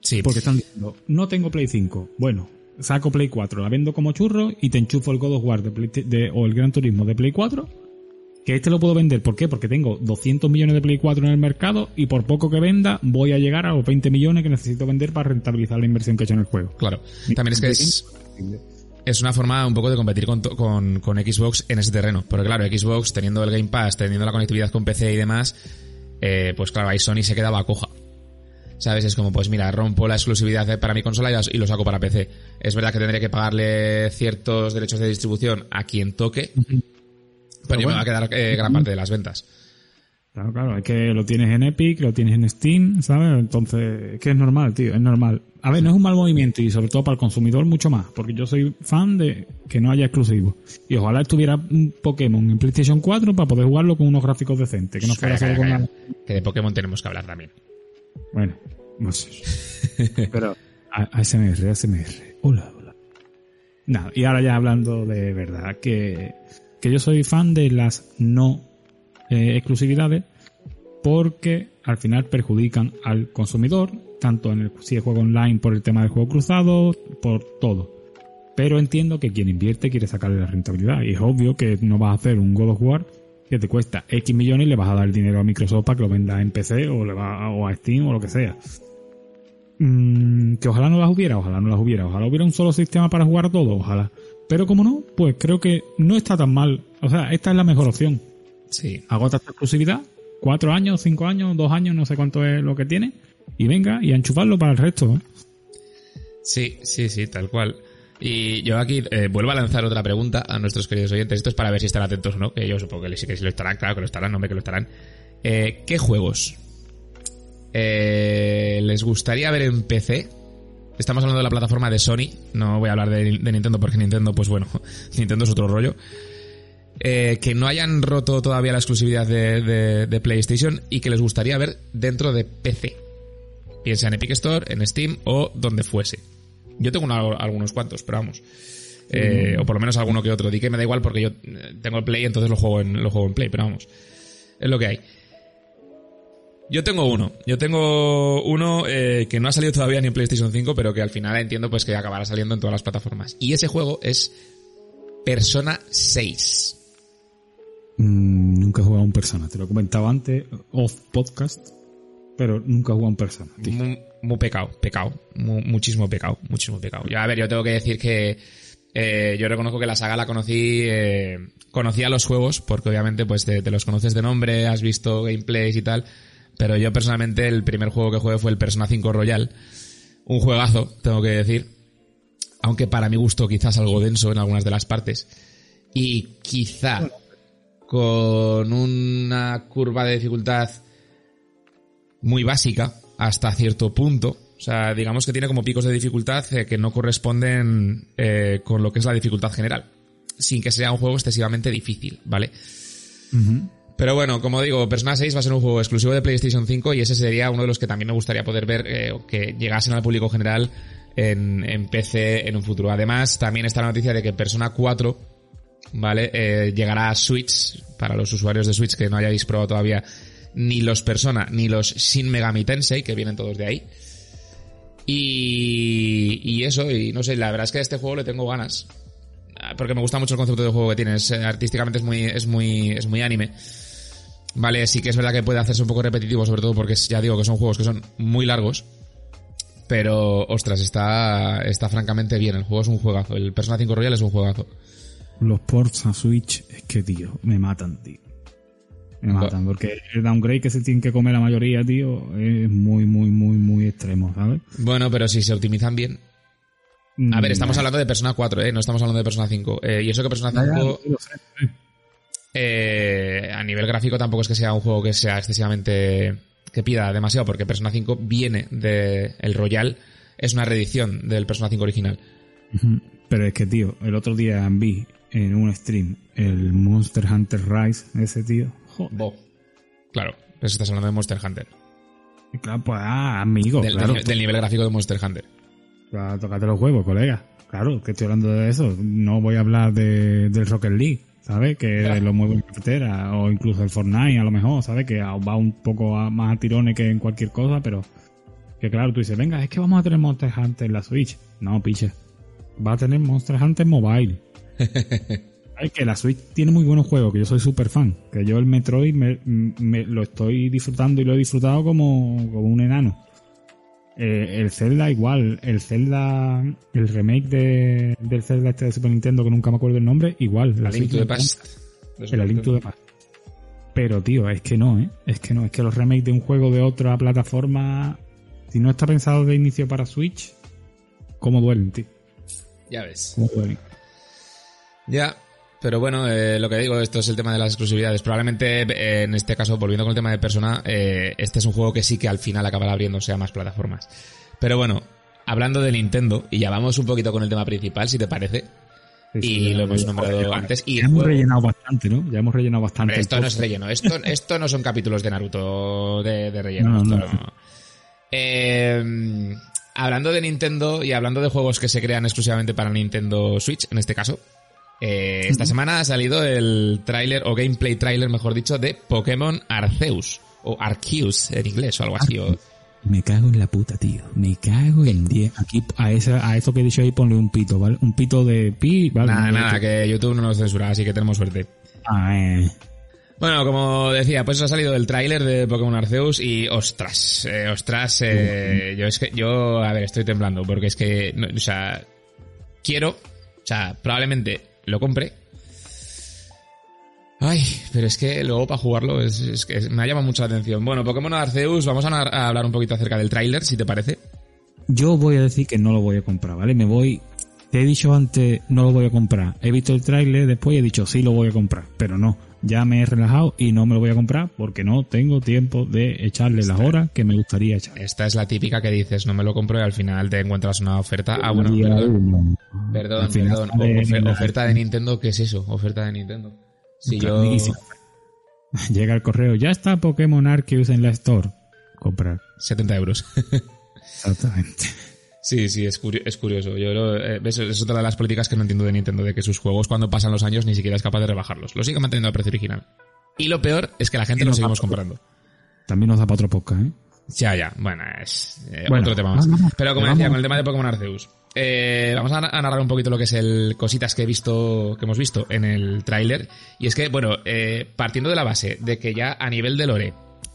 Sí, Porque están diciendo, no tengo Play 5. Bueno, saco Play 4, la vendo como churro y te enchufo el God of War de Play- de- o el Gran Turismo de Play 4, que este lo puedo vender. ¿Por qué? Porque tengo 200 millones de Play 4 en el mercado y por poco que venda voy a llegar a los 20 millones que necesito vender para rentabilizar la inversión que he hecho en el juego. Claro. También es que es, es una forma un poco de competir con, con, con, Xbox en ese terreno. Porque claro, Xbox teniendo el Game Pass, teniendo la conectividad con PC y demás, eh, pues claro, ahí Sony se quedaba coja. ¿Sabes? Es como, pues mira, rompo la exclusividad para mi consola y lo saco para PC. Es verdad que tendré que pagarle ciertos derechos de distribución a quien toque, pero, yo me va a quedar eh, gran parte de las ventas. Claro, claro, es que lo tienes en Epic, lo tienes en Steam, ¿sabes? Entonces, es que es normal, tío, es normal. A ver, no es un mal movimiento y sobre todo para el consumidor mucho más, porque yo soy fan de que no haya exclusivos. Y ojalá estuviera un Pokémon en PlayStation 4 para poder jugarlo con unos gráficos decentes, que no fuera solo con la... Que de Pokémon tenemos que hablar también. Bueno, no sé. Pero, ASMR, ASMR. Hola, hola. Nada, y ahora ya hablando de verdad, que que yo soy fan de las no eh, exclusividades porque al final perjudican al consumidor, tanto en el, si es juego online por el tema del juego cruzado, por todo. Pero entiendo que quien invierte quiere sacarle la rentabilidad y es obvio que no vas a hacer un God of War que te cuesta X millones y le vas a dar el dinero a Microsoft para que lo venda en PC o, le va, o a Steam o lo que sea. Mm, que ojalá no las hubiera, ojalá no las hubiera, ojalá hubiera un solo sistema para jugar todo, ojalá. Pero como no, pues creo que no está tan mal. O sea, esta es la mejor opción. Sí. Agota esta exclusividad, cuatro años, cinco años, dos años, no sé cuánto es lo que tiene, y venga, y a enchufarlo para el resto. ¿eh? Sí, sí, sí, tal cual. Y yo aquí eh, vuelvo a lanzar otra pregunta a nuestros queridos oyentes. Esto es para ver si están atentos o no, que yo supongo que sí que sí lo estarán, claro que lo estarán, no me que lo estarán. Eh, ¿Qué juegos les gustaría ver en PC Estamos hablando de la plataforma de Sony, no voy a hablar de, Nintendo porque Nintendo, pues bueno, Nintendo es otro rollo. Eh, que no hayan roto todavía la exclusividad de, PlayStation y que les gustaría ver dentro de PC. Piensa en Epic Store, en Steam o donde fuese. Yo tengo algunos cuantos, pero vamos. Eh, o por lo menos alguno que otro. Di que me da igual porque yo eh, tengo el Play, entonces lo juego en, lo juego en Play, pero vamos. Es lo que hay. Yo tengo uno. Yo tengo uno eh, que no ha salido todavía ni en PlayStation 5, pero que al final entiendo pues que acabará saliendo en todas las plataformas. Y ese juego es Persona 6. Mm, nunca he jugado a un Persona. Te lo he comentado antes, off podcast, pero nunca he jugado a un Persona. Muy, pecado, pecado. muchísimo pecado, muchísimo pecado. a ver, yo tengo que decir que eh, yo reconozco que la saga la conocí, eh, conocía los juegos, porque obviamente pues te los conoces de nombre, has visto gameplays y tal pero yo personalmente el primer juego que jugué fue el Persona 5 Royal. Un juegazo, tengo que decir. Aunque para mi gusto quizás algo denso en algunas de las partes. Y quizá con una curva de dificultad muy básica hasta cierto punto. O sea, digamos que tiene como picos de dificultad eh, que no corresponden eh, con lo que es la dificultad general. Sin que sea un juego excesivamente difícil, ¿vale? Pero bueno, como digo, Persona 6 va a ser un juego exclusivo de PlayStation 5 y ese sería uno de los que también me gustaría poder ver eh, que llegasen al público general en, PC en un futuro. Además, también está la noticia de que Persona 4, ¿vale? Eh, llegará a Switch, para los usuarios de Switch que no hayáis probado todavía ni los Persona ni los Shin Megami Tensei, que vienen todos de ahí. Y, y eso, y no sé, la verdad es que a este juego le tengo ganas. Porque me gusta mucho el concepto de juego que tiene. Eh, artísticamente es muy, es muy, es muy anime. Vale, sí que es verdad que puede hacerse un poco repetitivo, sobre todo porque ya digo que son juegos que son muy largos. Pero, ostras, está, está francamente bien. El juego es un juegazo. El Persona 5 Royal es un juegazo. Los ports a Switch, es que, tío, me matan, tío. Me matan, porque el downgrade que se tiene que comer la mayoría, tío, es muy, muy, muy, muy extremo, ¿sabes? Bueno, pero si se optimizan bien. A ver, estamos mm, hablando de Persona 4, ¿eh? No estamos hablando de Persona 5. Eh, y eso que Persona 5... Eh, a nivel gráfico tampoco es que sea un juego que sea excesivamente que pida demasiado porque Persona 5 viene de el Royal es una reedición del Persona 5 original. Pero es que tío, el otro día vi en un stream el Monster Hunter Rise ese tío. Joder. Claro, pero estás hablando de Monster Hunter. Claro, pues ah, amigo, del, claro. del, nivel gráfico de Monster Hunter. Claro, tocate los huevos, colega. Claro, que estoy hablando de eso. No voy a hablar de, del Rocket League. ¿Sabes? Que lo mueve en carretera, o incluso el Fortnite a lo mejor, ¿sabes? Que va un poco más a tirones que en cualquier cosa, pero que claro, tú dices, venga, es que vamos a tener Monster Hunter en la Switch. No, piche. Va a tener Monster Hunter Mobile. Es que la Switch tiene muy buenos juegos, que yo soy súper fan. Que yo el Metroid me, me- lo estoy disfrutando y lo he disfrutado como, como un enano. Eh, el Zelda igual, el Zelda, el remake de, del Zelda este de Super Nintendo, que nunca me acuerdo el nombre, igual. La Link to the Past. El Link to the Past. Pero tío, es que no, ¿eh? Es que no, es que los remakes de un juego de otra plataforma, si no está pensado de inicio para Switch, ¿cómo duelen, tío? Ya ves. ¿Cómo duelen? Ya, pero bueno, eh, lo que digo, esto es el tema de las exclusividades. Probablemente eh, en este caso, volviendo con el tema de persona, eh, este es un juego que sí que al final acabará abriéndose a más plataformas. Pero bueno, hablando de Nintendo, y ya vamos un poquito con el tema principal, si te parece, Sí, sí, y lo hemos nombrado ya- antes. Y ya hemos juego- rellenado bastante, ¿no? Ya hemos rellenado bastante. Esto no es relleno. Esto, esto no son capítulos de Naruto de, de relleno. No, no, esto no. no. Eh, hablando de Nintendo y hablando de juegos que se crean exclusivamente para Nintendo Switch, en este caso, eh, esta semana ha salido el tráiler, o gameplay tráiler, mejor dicho, de Pokémon Arceus. O Arceus en inglés o algo así. o- Me cago en la puta, tío. Me cago en 10. Aquí, a, esa, a eso que he dicho ahí, ponle un pito, ¿vale? Un pito de pi, ¿vale? Nada, nada, que YouTube no nos censura, así que tenemos suerte. Ah, eh. Bueno, como decía, pues ha salido el tráiler de Pokémon Arceus y ostras, eh, ostras, eh, yo es que yo, a ver, estoy temblando porque es que, no, o sea, quiero, o sea, probablemente lo compre. Ay, pero es que luego para jugarlo es, que me ha llamado mucho la atención. Bueno, Pokémon Arceus, vamos a, a hablar un poquito acerca del tráiler, si te parece. Yo voy a decir que no lo voy a comprar, ¿vale? Me voy... Te he dicho antes, no lo voy a comprar. He visto el tráiler, después he dicho, sí lo voy a comprar. Pero no, ya me he relajado y no me lo voy a comprar porque no tengo tiempo de echarle las horas que me gustaría echar. Esta es la típica que dices, no me lo compro y al final te encuentras una oferta. Ah, bueno, perdón. Perdón, oferta de Nintendo, ¿qué es eso? Oferta de Nintendo. Si yo... Llega el correo, ya está Pokémon Arceus en la Store. Comprar. 70 euros. Exactamente. Sí, sí, es, curio- es curioso. Yo lo- eh, ves, es otra de las políticas que no entiendo de Nintendo, de que sus juegos cuando pasan los años ni siquiera es capaz de rebajarlos. Lo sigue manteniendo al precio original. Y lo peor es que la gente lo seguimos comprando. También nos da para otro podcast, ¿eh? Ya, ya. Bueno, es eh, Bueno, otro tema más. Pero como vamos. decía, con el tema de Pokémon Arceus. eh, vamos a, a narrar un poquito lo que es el cositas que he visto, que hemos visto en el tráiler. Y es que, bueno, eh, partiendo de la base de que ya a nivel de lore,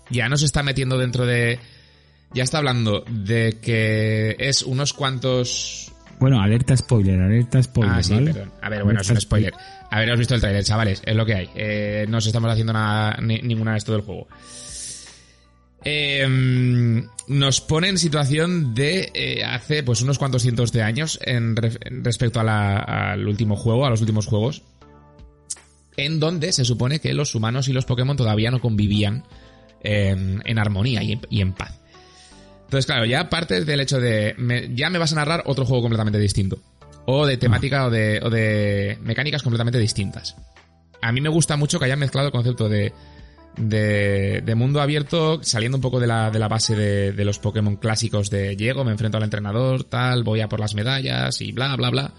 ya nos está metiendo dentro de. Ya está hablando de que es unos cuantos. Bueno, alerta spoiler, alerta spoiler, Ah, sí, ¿vale? perdón. A ver, bueno, es un spoiler. Haberos visto el tráiler, chavales, es lo que hay. Eh, no os estamos haciendo nada, ni- ninguna de esto del juego. Eh, nos pone en situación de eh, hace pues unos cuantos cientos de años en respecto a la- al último juego, a los últimos juegos, en donde se supone que los humanos y los Pokémon todavía no convivían en, en armonía y en, y en paz. Entonces, claro, ya parte del hecho de me- ya me vas a narrar otro juego completamente distinto. O de temática o, de, o de mecánicas completamente distintas. A mí me gusta mucho que hayan mezclado el concepto de, de, de mundo abierto, saliendo un poco de la, de la base de, de los Pokémon clásicos de llego, me enfrento al entrenador, tal, voy a por las medallas y bla, bla, bla.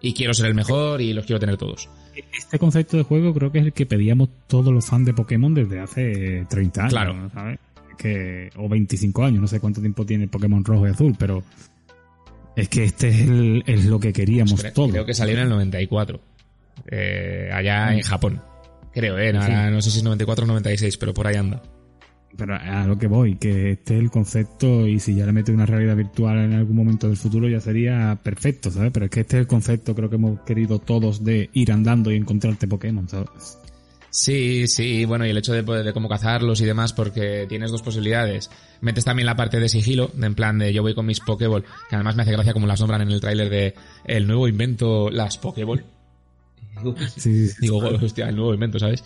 Y quiero ser el mejor y los quiero tener todos. Este concepto de juego creo que es el que pedíamos todos los fans de Pokémon desde hace 30 años, Claro. ¿sabes? Que, o 25 años, no sé cuánto tiempo tiene Pokémon rojo y azul, pero es que este es, el- es lo que queríamos Creo, todos. creo que salió en el 94. eh, allá en Japón. Creo, eh. No, sé si es 94 o 96, pero por ahí anda. Pero a lo que voy, que este es el concepto y si ya le metes una realidad virtual en algún momento del futuro ya sería perfecto, ¿sabes? Pero es que este es el concepto creo que hemos querido todos de ir andando y encontrarte Pokémon, ¿sabes? Sí, sí, bueno, y el hecho de, de cómo cazarlos y demás, porque tienes dos posibilidades. Metes también la parte de sigilo, en plan de yo voy con mis Pokéball, que además me hace gracia como las nombran en el tráiler de el nuevo invento, las Pokéball. Sí, sí, sí. Digo, hostia, el nuevo invento, ¿sabes?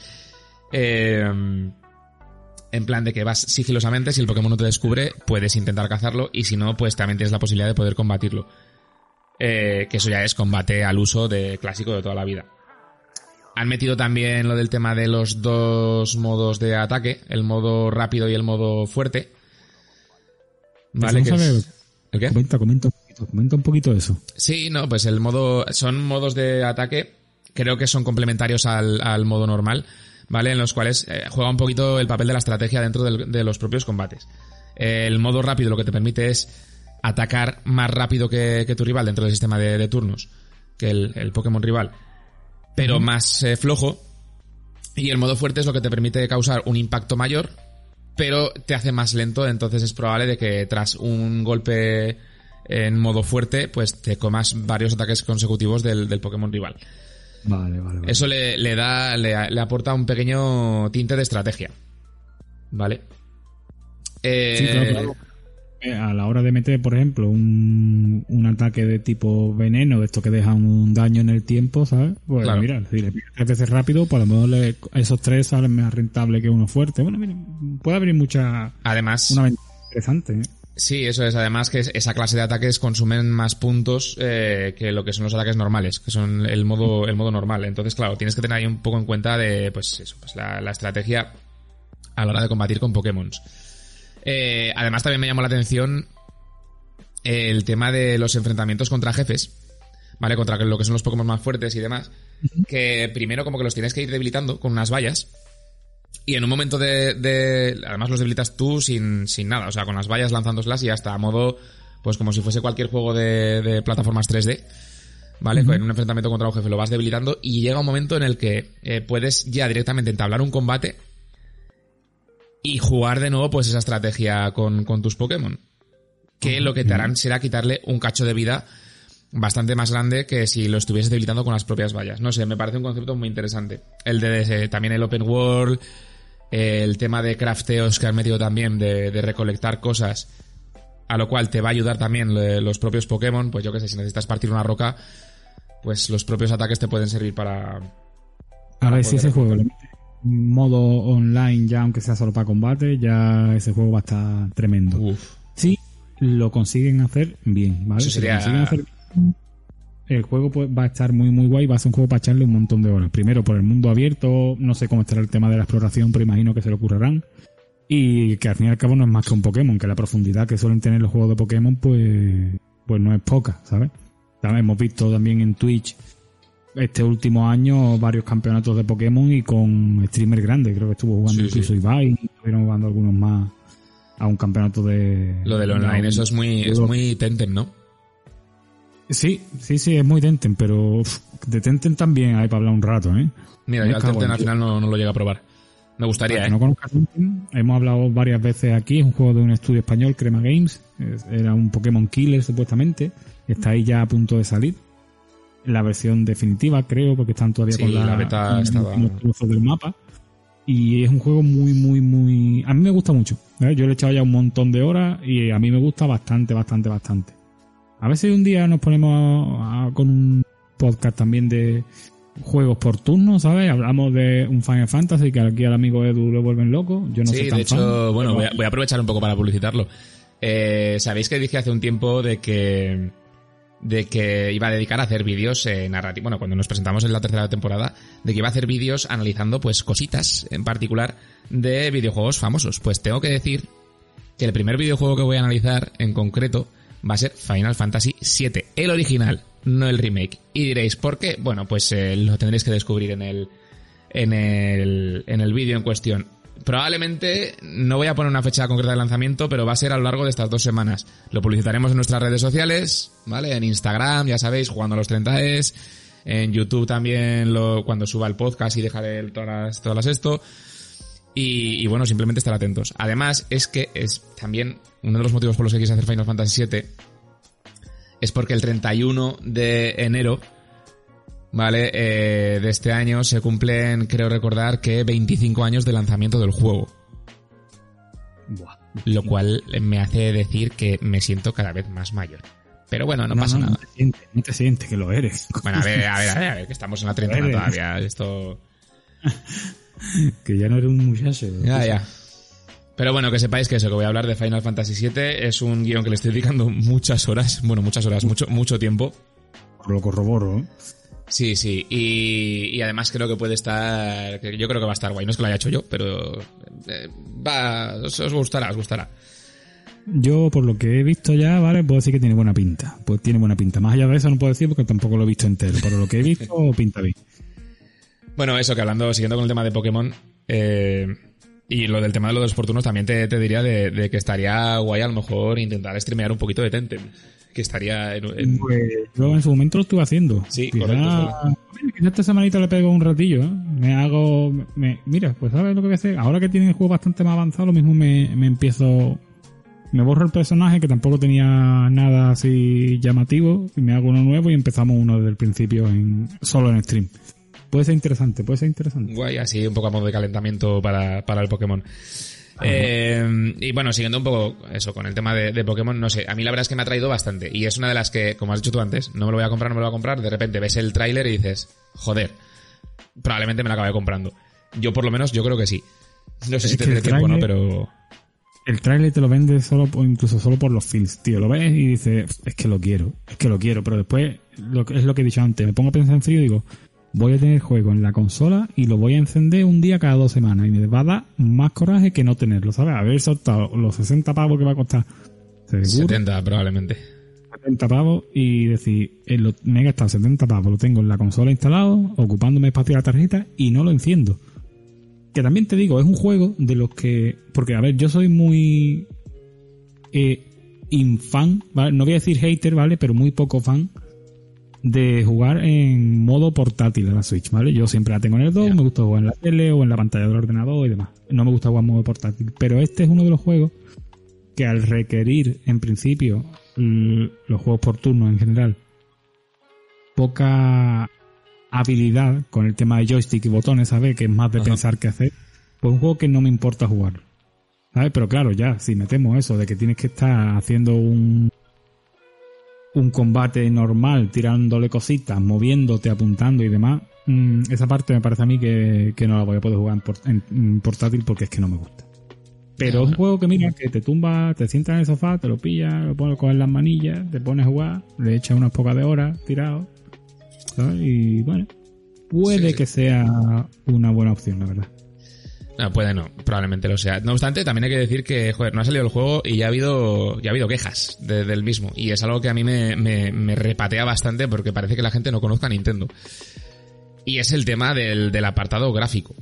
Eh, en plan de que vas sigilosamente, si el Pokémon no te descubre, puedes intentar cazarlo, y si no, pues también tienes la posibilidad de poder combatirlo. Eh, que eso ya es combate al uso de clásico de toda la vida. Han metido también lo del tema de los dos modos de ataque, el modo rápido y el modo fuerte. Vale, Vamos que es- ¿El qué? Comenta, comenta un poquito, comenta un poquito eso. Sí, no, pues el modo. Son modos de ataque. Creo que son complementarios al, al modo normal, ¿vale? En los cuales eh, juega un poquito el papel de la estrategia dentro del- de los propios combates. El modo rápido lo que te permite es atacar más rápido que, que tu rival dentro del sistema de, de turnos, que el, el Pokémon rival. Pero más eh, flojo. Y el modo fuerte es lo que te permite causar un impacto mayor, pero te hace más lento, entonces es probable de que tras un golpe en modo fuerte, pues te comas varios ataques consecutivos del, del Pokémon rival. Vale, vale, vale. Eso le, le da, le, le aporta un pequeño tinte de estrategia. ¿Vale? Eh, Sí, claro, claro. A la hora de meter, por ejemplo, un, un ataque de tipo veneno, de esto que dejan un daño en el tiempo, ¿sabes? Pues Claro. mira, si le pides tres veces rápido, pues a lo mejor le- esos tres salen más rentables que uno fuerte. Bueno, mira, puede haber mucha, Además, una ventaja interesante. ¿eh? sí, eso es. Además que es- esa clase de ataques consumen más puntos eh, que lo que son los ataques normales, que son el modo, el modo normal. Entonces, claro, tienes que tener ahí un poco en cuenta de, pues eso, pues la, la estrategia a la hora de combatir con Pokémon. Eh, además, también me llamó la atención el tema de los enfrentamientos contra jefes, ¿vale? Contra lo que son los Pokémon más fuertes y demás. Que primero como que los tienes que ir debilitando con unas vallas. Y en un momento de... de- además los debilitas tú sin, sin nada, o sea, con las vallas lanzándoselas y hasta a modo... Pues como si fuese cualquier juego de, de plataformas 3D. ¿Vale? En un enfrentamiento contra un jefe lo vas debilitando y llega un momento en el que eh, puedes ya directamente entablar un combate y jugar de nuevo pues esa estrategia con, con tus Pokémon. Que lo que te harán será quitarle un cacho de vida bastante más grande que si lo estuvieses debilitando con las propias vallas. No sé, me parece un concepto muy interesante. El de también el open world, el tema de crafteos que han metido también de, de recolectar cosas, a lo cual te va a ayudar también los propios Pokémon, pues yo que sé, si necesitas partir una roca, pues los propios ataques te pueden servir para... A ver si poder ese juego modo online ya, aunque sea solo para combate, ya ese juego va a estar tremendo. Uf. Sí, lo consiguen hacer bien, ¿vale? Eso Si lo sería- consiguen hacer bien, el juego pues, va a estar muy muy guay, va a ser un juego para echarle un montón de horas. Primero por el mundo abierto, no sé cómo estará el tema de la exploración, pero imagino que se lo currarán. Y que al fin y al cabo no es más que un Pokémon, que la profundidad que suelen tener los juegos de Pokémon pues, pues no es poca, ¿sabes? También hemos visto también en Twitch este último año varios campeonatos de Pokémon y con streamers grandes. Creo que estuvo jugando Sí, incluso sí. Ibai, estuvieron jugando algunos más a un campeonato de... Lo del online, eso es muy, es muy Tentem, ¿no? Sí, sí, sí, es muy Tenten, pero uf, de Tenten también hay para hablar un rato, ¿eh? Mira, yo al cago Tentem en al final no, no lo llego a probar. Me gustaría, Para ¿eh? que no conozca Tenten, hemos hablado varias veces aquí, es un juego de un estudio español, Crema Games, es- era un Pokémon Killer supuestamente, está ahí ya a punto de salir. La versión definitiva, creo, porque están todavía Sí, con la, la beta estaba- los trozos del mapa. Y es un juego muy, muy, muy... A mí me gusta mucho. ¿eh? Yo le he echado ya un montón de horas y a mí me gusta bastante, bastante, bastante. A ver si un día nos ponemos a- a- con un podcast también de juegos por turno, ¿sabes? Hablamos de un Final Fantasy que aquí al amigo Edu lo vuelven loco. Yo no sí, soy tan de hecho, fan, bueno, pero- voy a, voy a aprovechar un poco para publicitarlo. Eh, Sabéis que dije hace un tiempo de que de que iba a dedicar a hacer vídeos eh, narrativos, bueno, cuando nos presentamos en la tercera temporada, de que iba a hacer vídeos analizando pues cositas en particular de videojuegos famosos. Pues tengo que decir que el primer videojuego que voy a analizar en concreto va a ser Final Fantasy VII, el original, no el remake. Y diréis, ¿por qué? Bueno, pues eh, lo tendréis que descubrir en el, en el, en el vídeo en cuestión. Probablemente no voy a poner una fecha concreta de lanzamiento, pero va a ser a lo largo de estas dos semanas. Lo publicitaremos en nuestras redes sociales, ¿vale? En Instagram, ya sabéis, jugando a los 30 es. En YouTube también, lo, cuando suba el podcast y dejaré todas todas esto. Y, y bueno, simplemente estar atentos. Además, es que es también uno de los motivos por los que quise hacer Final Fantasy VII es porque el 31 de enero, ¿vale? Eh, de este año se cumplen, creo recordar, que 25 años de lanzamiento del juego. Buah. Lo cual me hace decir que me siento cada vez más mayor. Pero bueno, no, pasa nada. No te sientes, no te sientes que lo eres. Bueno, a ver, a ver, a ver, a ver, que estamos en la treintena todavía. Esto... que ya no eres un muchacho. Ya, ya. Pero bueno, que sepáis que eso, que voy a hablar de Final Fantasy VII, es un guion que le estoy dedicando muchas horas, bueno, muchas horas, mucho, mucho tiempo. Lo corroboro. ¿eh? Sí, sí, y, y además creo que puede estar, yo creo que va a estar guay, no es que lo haya hecho yo, pero eh, va, os, os gustará, os gustará. Yo, por lo que he visto ya, ¿vale? Puedo decir que tiene buena pinta. Pues tiene buena pinta. Más allá de eso no puedo decir porque tampoco lo he visto entero. Pero lo que he visto, pinta bien. Bueno, eso, que hablando, siguiendo con el tema de Pokémon, eh, y lo del tema de los dos fortunos, también te, te diría de, de que estaría guay a lo mejor intentar streamear un poquito de Tentem, que estaría en, en- Pues yo en su momento lo estuve haciendo. Sí, Quizá correcto, esta semanita le pego un ratillo, ¿eh? Me hago... Me, mira, pues ¿sabes lo que voy a hacer? Ahora que tiene el juego bastante más avanzado, lo mismo me, me empiezo... Me borro el personaje que tampoco tenía nada así llamativo y me hago uno nuevo y empezamos uno desde el principio en solo en stream. Puede ser interesante, puede ser interesante. Guay, así un poco a modo de calentamiento para, para el Pokémon. Eh, y bueno, siguiendo un poco eso con el tema de, de, Pokémon, no sé, a mí la verdad es que me ha traído bastante. Y es una de las que, como has dicho tú antes, no me lo voy a comprar, no me lo voy a comprar. De repente ves el tráiler y dices, joder, probablemente me lo acabe comprando. Yo por lo menos, yo creo que sí. No sé si tendré tiempo, ¿no? Pero... El tráiler te lo vende solo, incluso solo por los feels, tío. Lo ves y dices, es que lo quiero, es que lo quiero. Pero después, lo, es lo que he dicho antes, me pongo a pensar en frío y digo, voy a tener juego en la consola y lo voy a encender un día cada dos semanas y me va a dar más coraje que no tenerlo, ¿sabes? Haber soltado los 60 pavos que va a costar. ¿seguro? 70 probablemente. 70 pavos y decir, lo, me he gastado 70 pavos, lo tengo en la consola instalado, ocupándome espacio de la tarjeta y no lo enciendo. Que también te digo, es un juego de los que... Porque, a ver, yo soy muy... Eh, infan, ¿vale? No voy a decir hater, ¿vale? Pero muy poco fan de jugar en modo portátil a la Switch, ¿vale? Yo siempre la tengo en el 2, me gusta jugar en la tele o en la pantalla del ordenador y demás. No me gusta jugar en modo portátil, pero este es uno de los juegos que al requerir, en principio, los juegos por turno en general, poca habilidad con el tema de joystick y botones, ¿sabes? Que es más de pensar que hacer. Pues un juego que no me importa jugar. ¿Sabes? Pero claro, ya, si metemos eso de que tienes que estar haciendo un un combate normal, tirándole cositas, moviéndote, apuntando y demás, mm, esa parte me parece a mí que, no la voy a poder jugar en, portátil porque es que no me gusta. Pero es un juego que mira, que te tumba, te sientas en el sofá, te lo pillas, lo pones con las manillas, te pones a jugar, le echas unas pocas de horas tirado, Y bueno, puede que sea una buena opción, la verdad. No, puede no, probablemente lo sea. No obstante, también hay que decir que, joder, no ha salido el juego y ya ha habido, ya ha habido quejas del mismo. Y es algo que a mí me, me, repatea bastante porque parece que la gente no conozca a Nintendo. Y es el tema del, del apartado gráfico.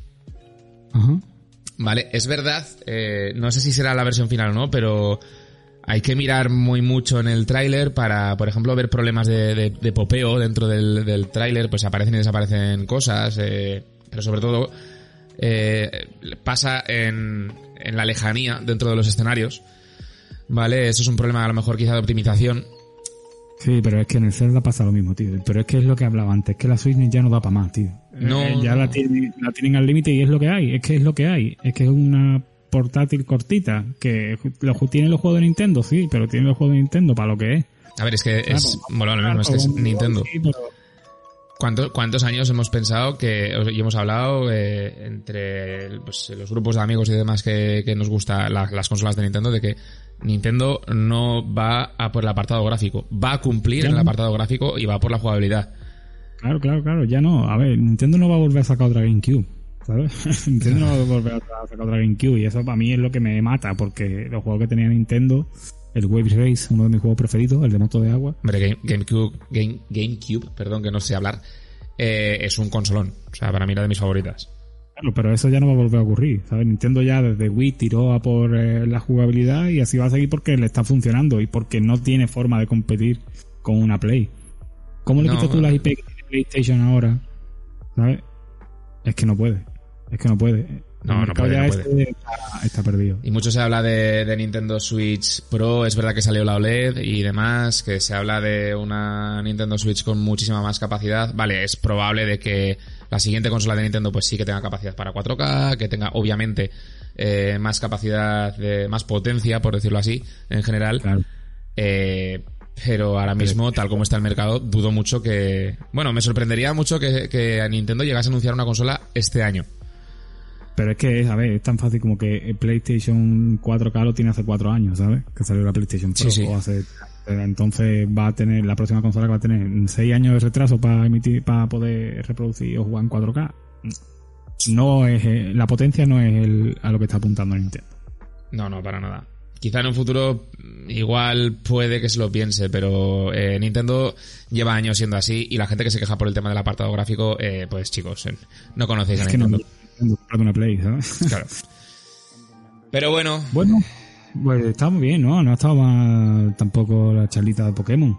Ajá. Vale, es verdad, eh, no sé si será la versión final o no, pero hay que mirar muy mucho en el tráiler para, por ejemplo, ver problemas de, de, popeo dentro del, del tráiler, pues aparecen y desaparecen cosas, eh, pero sobre todo eh, pasa en, en la lejanía dentro de los escenarios. ¿Vale? Eso es un problema a lo mejor quizá de optimización. Sí, pero es que en el Zelda pasa lo mismo, tío. Pero es que es lo que hablaba antes, que la Switch ya no da para más, tío. No. Eh, ya la, tienen, la tienen al límite y es lo que hay. Es que es lo que hay. Es que es una portátil cortita. Que lo, tiene los juegos de Nintendo, sí, pero tiene los juegos de Nintendo para lo que es. A ver, es que es. Bueno, lo mismo, es que es Nintendo. Sí, pero, ¿Cuántos, ¿Cuántos años hemos pensado que, y hemos hablado eh, entre pues, los grupos de amigos y demás que, que nos gusta las consolas de Nintendo de que Nintendo no va a por el apartado gráfico, va a cumplir en el apartado gráfico y va por la jugabilidad. Claro, claro, claro, ya no. A ver, Nintendo no va a volver a sacar otra GameCube. ¿Sabes? Nintendo no va a volver a sacar otra GameCube y eso para mí es lo que me mata porque los juegos que tenía Nintendo el Wave Race, uno de mis juegos preferidos, el de moto de agua. Hombre, GameCube, Game, GameCube, perdón que no sé hablar, eh, es un consolón. O sea, para mí era de mis favoritas. Claro, pero eso ya no va a volver a ocurrir, ¿sabes? Nintendo ya desde Wii tiró a por eh, la jugabilidad y así va a seguir porque le está funcionando y porque no tiene forma de competir con una Play. ¿Cómo le quitas tú las IP que tiene PlayStation ahora? ¿Sabes? Es que no puede. Es que no puede. No, no puede, este Está, perdido. Y mucho se habla de, Nintendo Switch Pro, es verdad que salió la OLED y demás, que se habla de una Nintendo Switch con muchísima más capacidad. Vale, es probable de que la siguiente consola de Nintendo pues sí que tenga capacidad para 4K, que tenga obviamente eh, más capacidad, de, más potencia, por decirlo así, en general. Eh, pero ahora mismo, tal como está el mercado, dudo mucho que... Bueno, me sorprendería mucho que, que Nintendo llegase a anunciar una consola este año. Pero es que, a ver, es tan fácil como que PlayStation 4K lo tiene hace cuatro años, ¿sabes? Que salió la PlayStation Pro. Sí, hace, entonces va a tener, la próxima consola que va a tener seis años de retraso para emitir, para poder reproducir o jugar en 4K. No es, eh, la potencia no es el, a lo que está apuntando Nintendo. No, no, para nada. Quizá en un futuro igual puede que se lo piense, pero eh, Nintendo lleva años siendo así y la gente que se queja por el tema del apartado gráfico, eh, pues chicos, no conocéis a Nintendo una Play, ¿sabes? Claro. Pero bueno. Bueno, pues está muy bien, ¿no? No ha estado mal tampoco la charlita de Pokémon.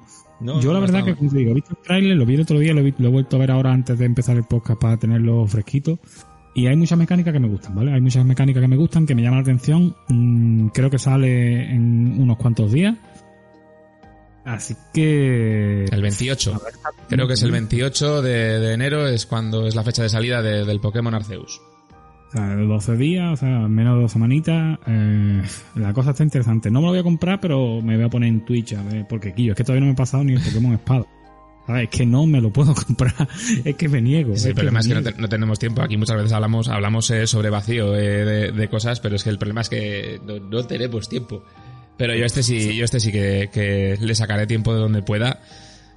yo la verdad que, como te digo, he visto el trailer, lo vi el otro día, lo he, lo he vuelto a ver ahora antes de empezar el podcast para tenerlo fresquito. Y hay muchas mecánicas que me gustan, ¿vale? Hay muchas mecánicas que me gustan, que me llaman la atención. Mm, creo que sale en unos cuantos días. Así que... El 28. Creo que es el 28 de, enero, es cuando es la fecha de salida del Pokémon Arceus. O sea, 12 días, o sea, menos de dos semanitas. Eh, la cosa está interesante. No me lo voy a comprar, pero me voy a poner en Twitch a ver, porque aquí es que todavía no me he pasado ni el Pokémon Espada. Es que no me lo puedo comprar, es que me niego. Sí, el problema es que no, tenemos tiempo. Aquí muchas veces hablamos hablamos eh, sobre vacío eh, de, cosas, pero es que el problema es que no tenemos tiempo. Pero yo este sí, yo este sí que, le sacaré tiempo de donde pueda.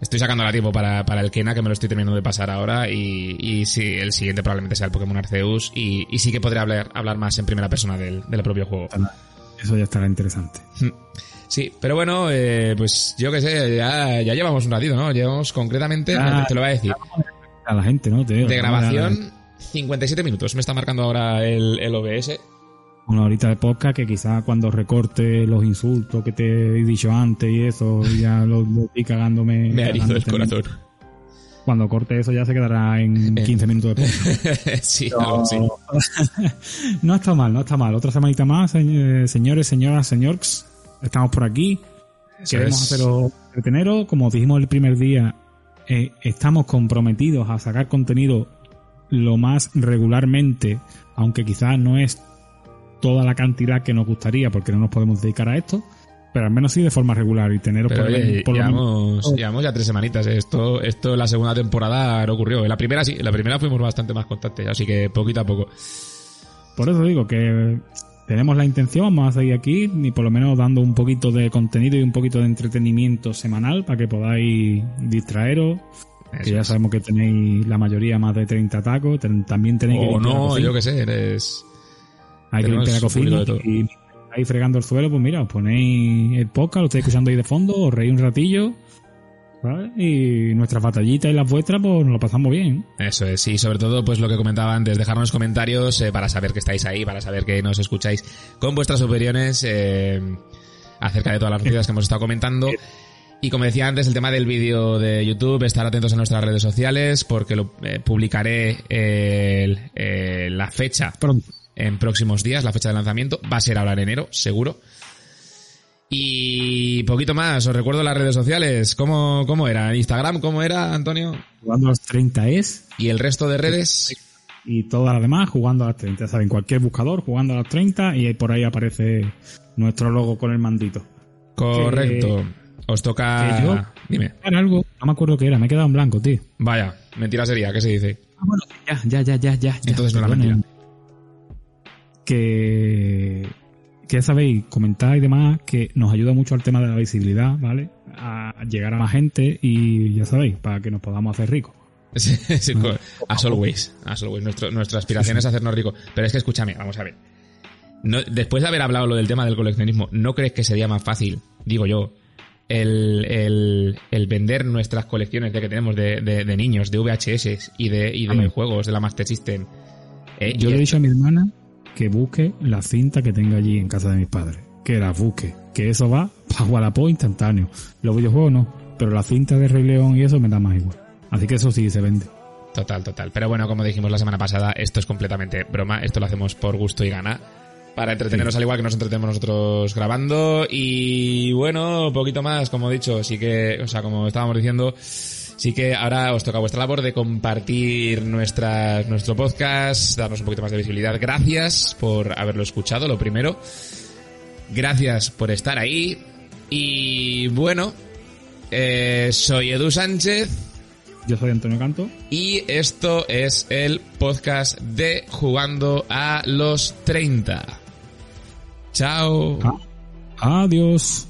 Estoy sacando la tiempo para, el Kena, que me lo estoy terminando de pasar ahora. Y, y sí, el siguiente probablemente sea el Pokémon Arceus. Y, sí que podré hablar, hablar más en primera persona del, propio juego. Eso ya estará interesante. Hmm. Sí, pero bueno, eh, pues yo qué sé, ya, llevamos un ratito, ¿no? Llevamos concretamente, te lo voy a decir. A la gente, ¿no? de grabación, 57 minutos. Me está marcando ahora el, el OBS una horita de podcast que quizás cuando recorte los insultos que te he dicho antes y eso, ya lo, estoy cagándome. Me ha herido el corazón. Cuando corte eso ya se quedará en 15 minutos de podcast. sí, no está mal, no está mal. Otra semanita más, señores, señoras, señores. Estamos por aquí. Queremos haceros entreteneros. Como dijimos el primer día, eh, estamos comprometidos a sacar contenido lo más regularmente, aunque quizás no es toda la cantidad que nos gustaría porque no nos podemos dedicar a esto, pero al menos sí de forma regular y tener por, por llevamos, llevamos, ya tres semanitas. Esto, esto la segunda temporada no ocurrió. En la primera sí, en la primera fuimos bastante más constantes, así que poquito a poco. Por eso digo que tenemos la intención, vamos a seguir aquí, y por lo menos dando un poquito de contenido y un poquito de entretenimiento semanal para que podáis distraeros. que ya sabemos que tenéis la mayoría más de 30 tacos, también tenéis que... O no, yo que sé, eres hay que limpiar la cocina y ahí fregando el suelo, pues mira, os ponéis el podcast, lo estáis escuchando ahí de fondo, os reís un ratillo. ¿vale? Y nuestras batallitas y las vuestras, pues nos lo pasamos bien. Eso es, y sobre todo, pues lo que comentaba antes, dejarnos comentarios eh, para saber que estáis ahí, para saber que nos escucháis con vuestras opiniones eh, acerca de todas las noticias que hemos estado comentando. Y como decía antes, el tema del vídeo de YouTube, estar atentos a nuestras redes sociales porque lo eh, publicaré la fecha pronto en próximos días, la fecha de lanzamiento. Va a ser ahora en enero, seguro. Y poquito más, os recuerdo las redes sociales. ¿Cómo, cómo era? ¿Instagram cómo era, Antonio? Jugando a las 30 es. ¿Y el resto de redes? Y todas las demás jugando a las 30. Saben, cualquier buscador jugando a las 30 y por ahí aparece nuestro logo con el mandito. Correcto. os toca... Dime. Era algo, no me acuerdo qué era, me he quedado en blanco, tío. Vaya, mentira sería, ¿qué se dice? Ah, bueno, ya, ya, ya, ya, Entonces no era mentira que, que ya sabéis, comentar y demás, que nos ayuda mucho al tema de la visibilidad, ¿vale? A llegar a más gente y ya sabéis, para que nos podamos hacer ricos. Sí, as always, as always. nuestra aspiración es hacernos ricos. Pero es que escúchame, vamos a ver. No, después de haber hablado lo del tema del coleccionismo, ¿no crees que sería más fácil, digo yo, el, el, el vender nuestras colecciones de que tenemos de, de, niños, de VHS y de, y de juegos de la Master System? Eh, yo le he dicho a mi hermana que busque la cinta que tenga allí en casa de mis padres. Que la busque. Que eso va para Wallapop instantáneo. Los videojuegos no. Pero la cinta de Rey León y eso me da más igual. Así que eso sí se vende. Total, total. Pero bueno, como dijimos la semana pasada, esto es completamente broma. Esto lo hacemos por gusto y gana. Para entretenernos al igual que nos entretenemos nosotros grabando. Y bueno, poquito más, como he dicho. Sí que, o sea, como estábamos diciendo, Así que ahora os toca vuestra labor de compartir nuestra, nuestro podcast, darnos un poquito más de visibilidad. Gracias por haberlo escuchado, lo primero. Gracias por estar ahí. Y bueno, eh, soy Edu Sánchez. Yo soy Antonio Canto. Y esto es el podcast de Jugando a los 30. Chao. Ah, adiós.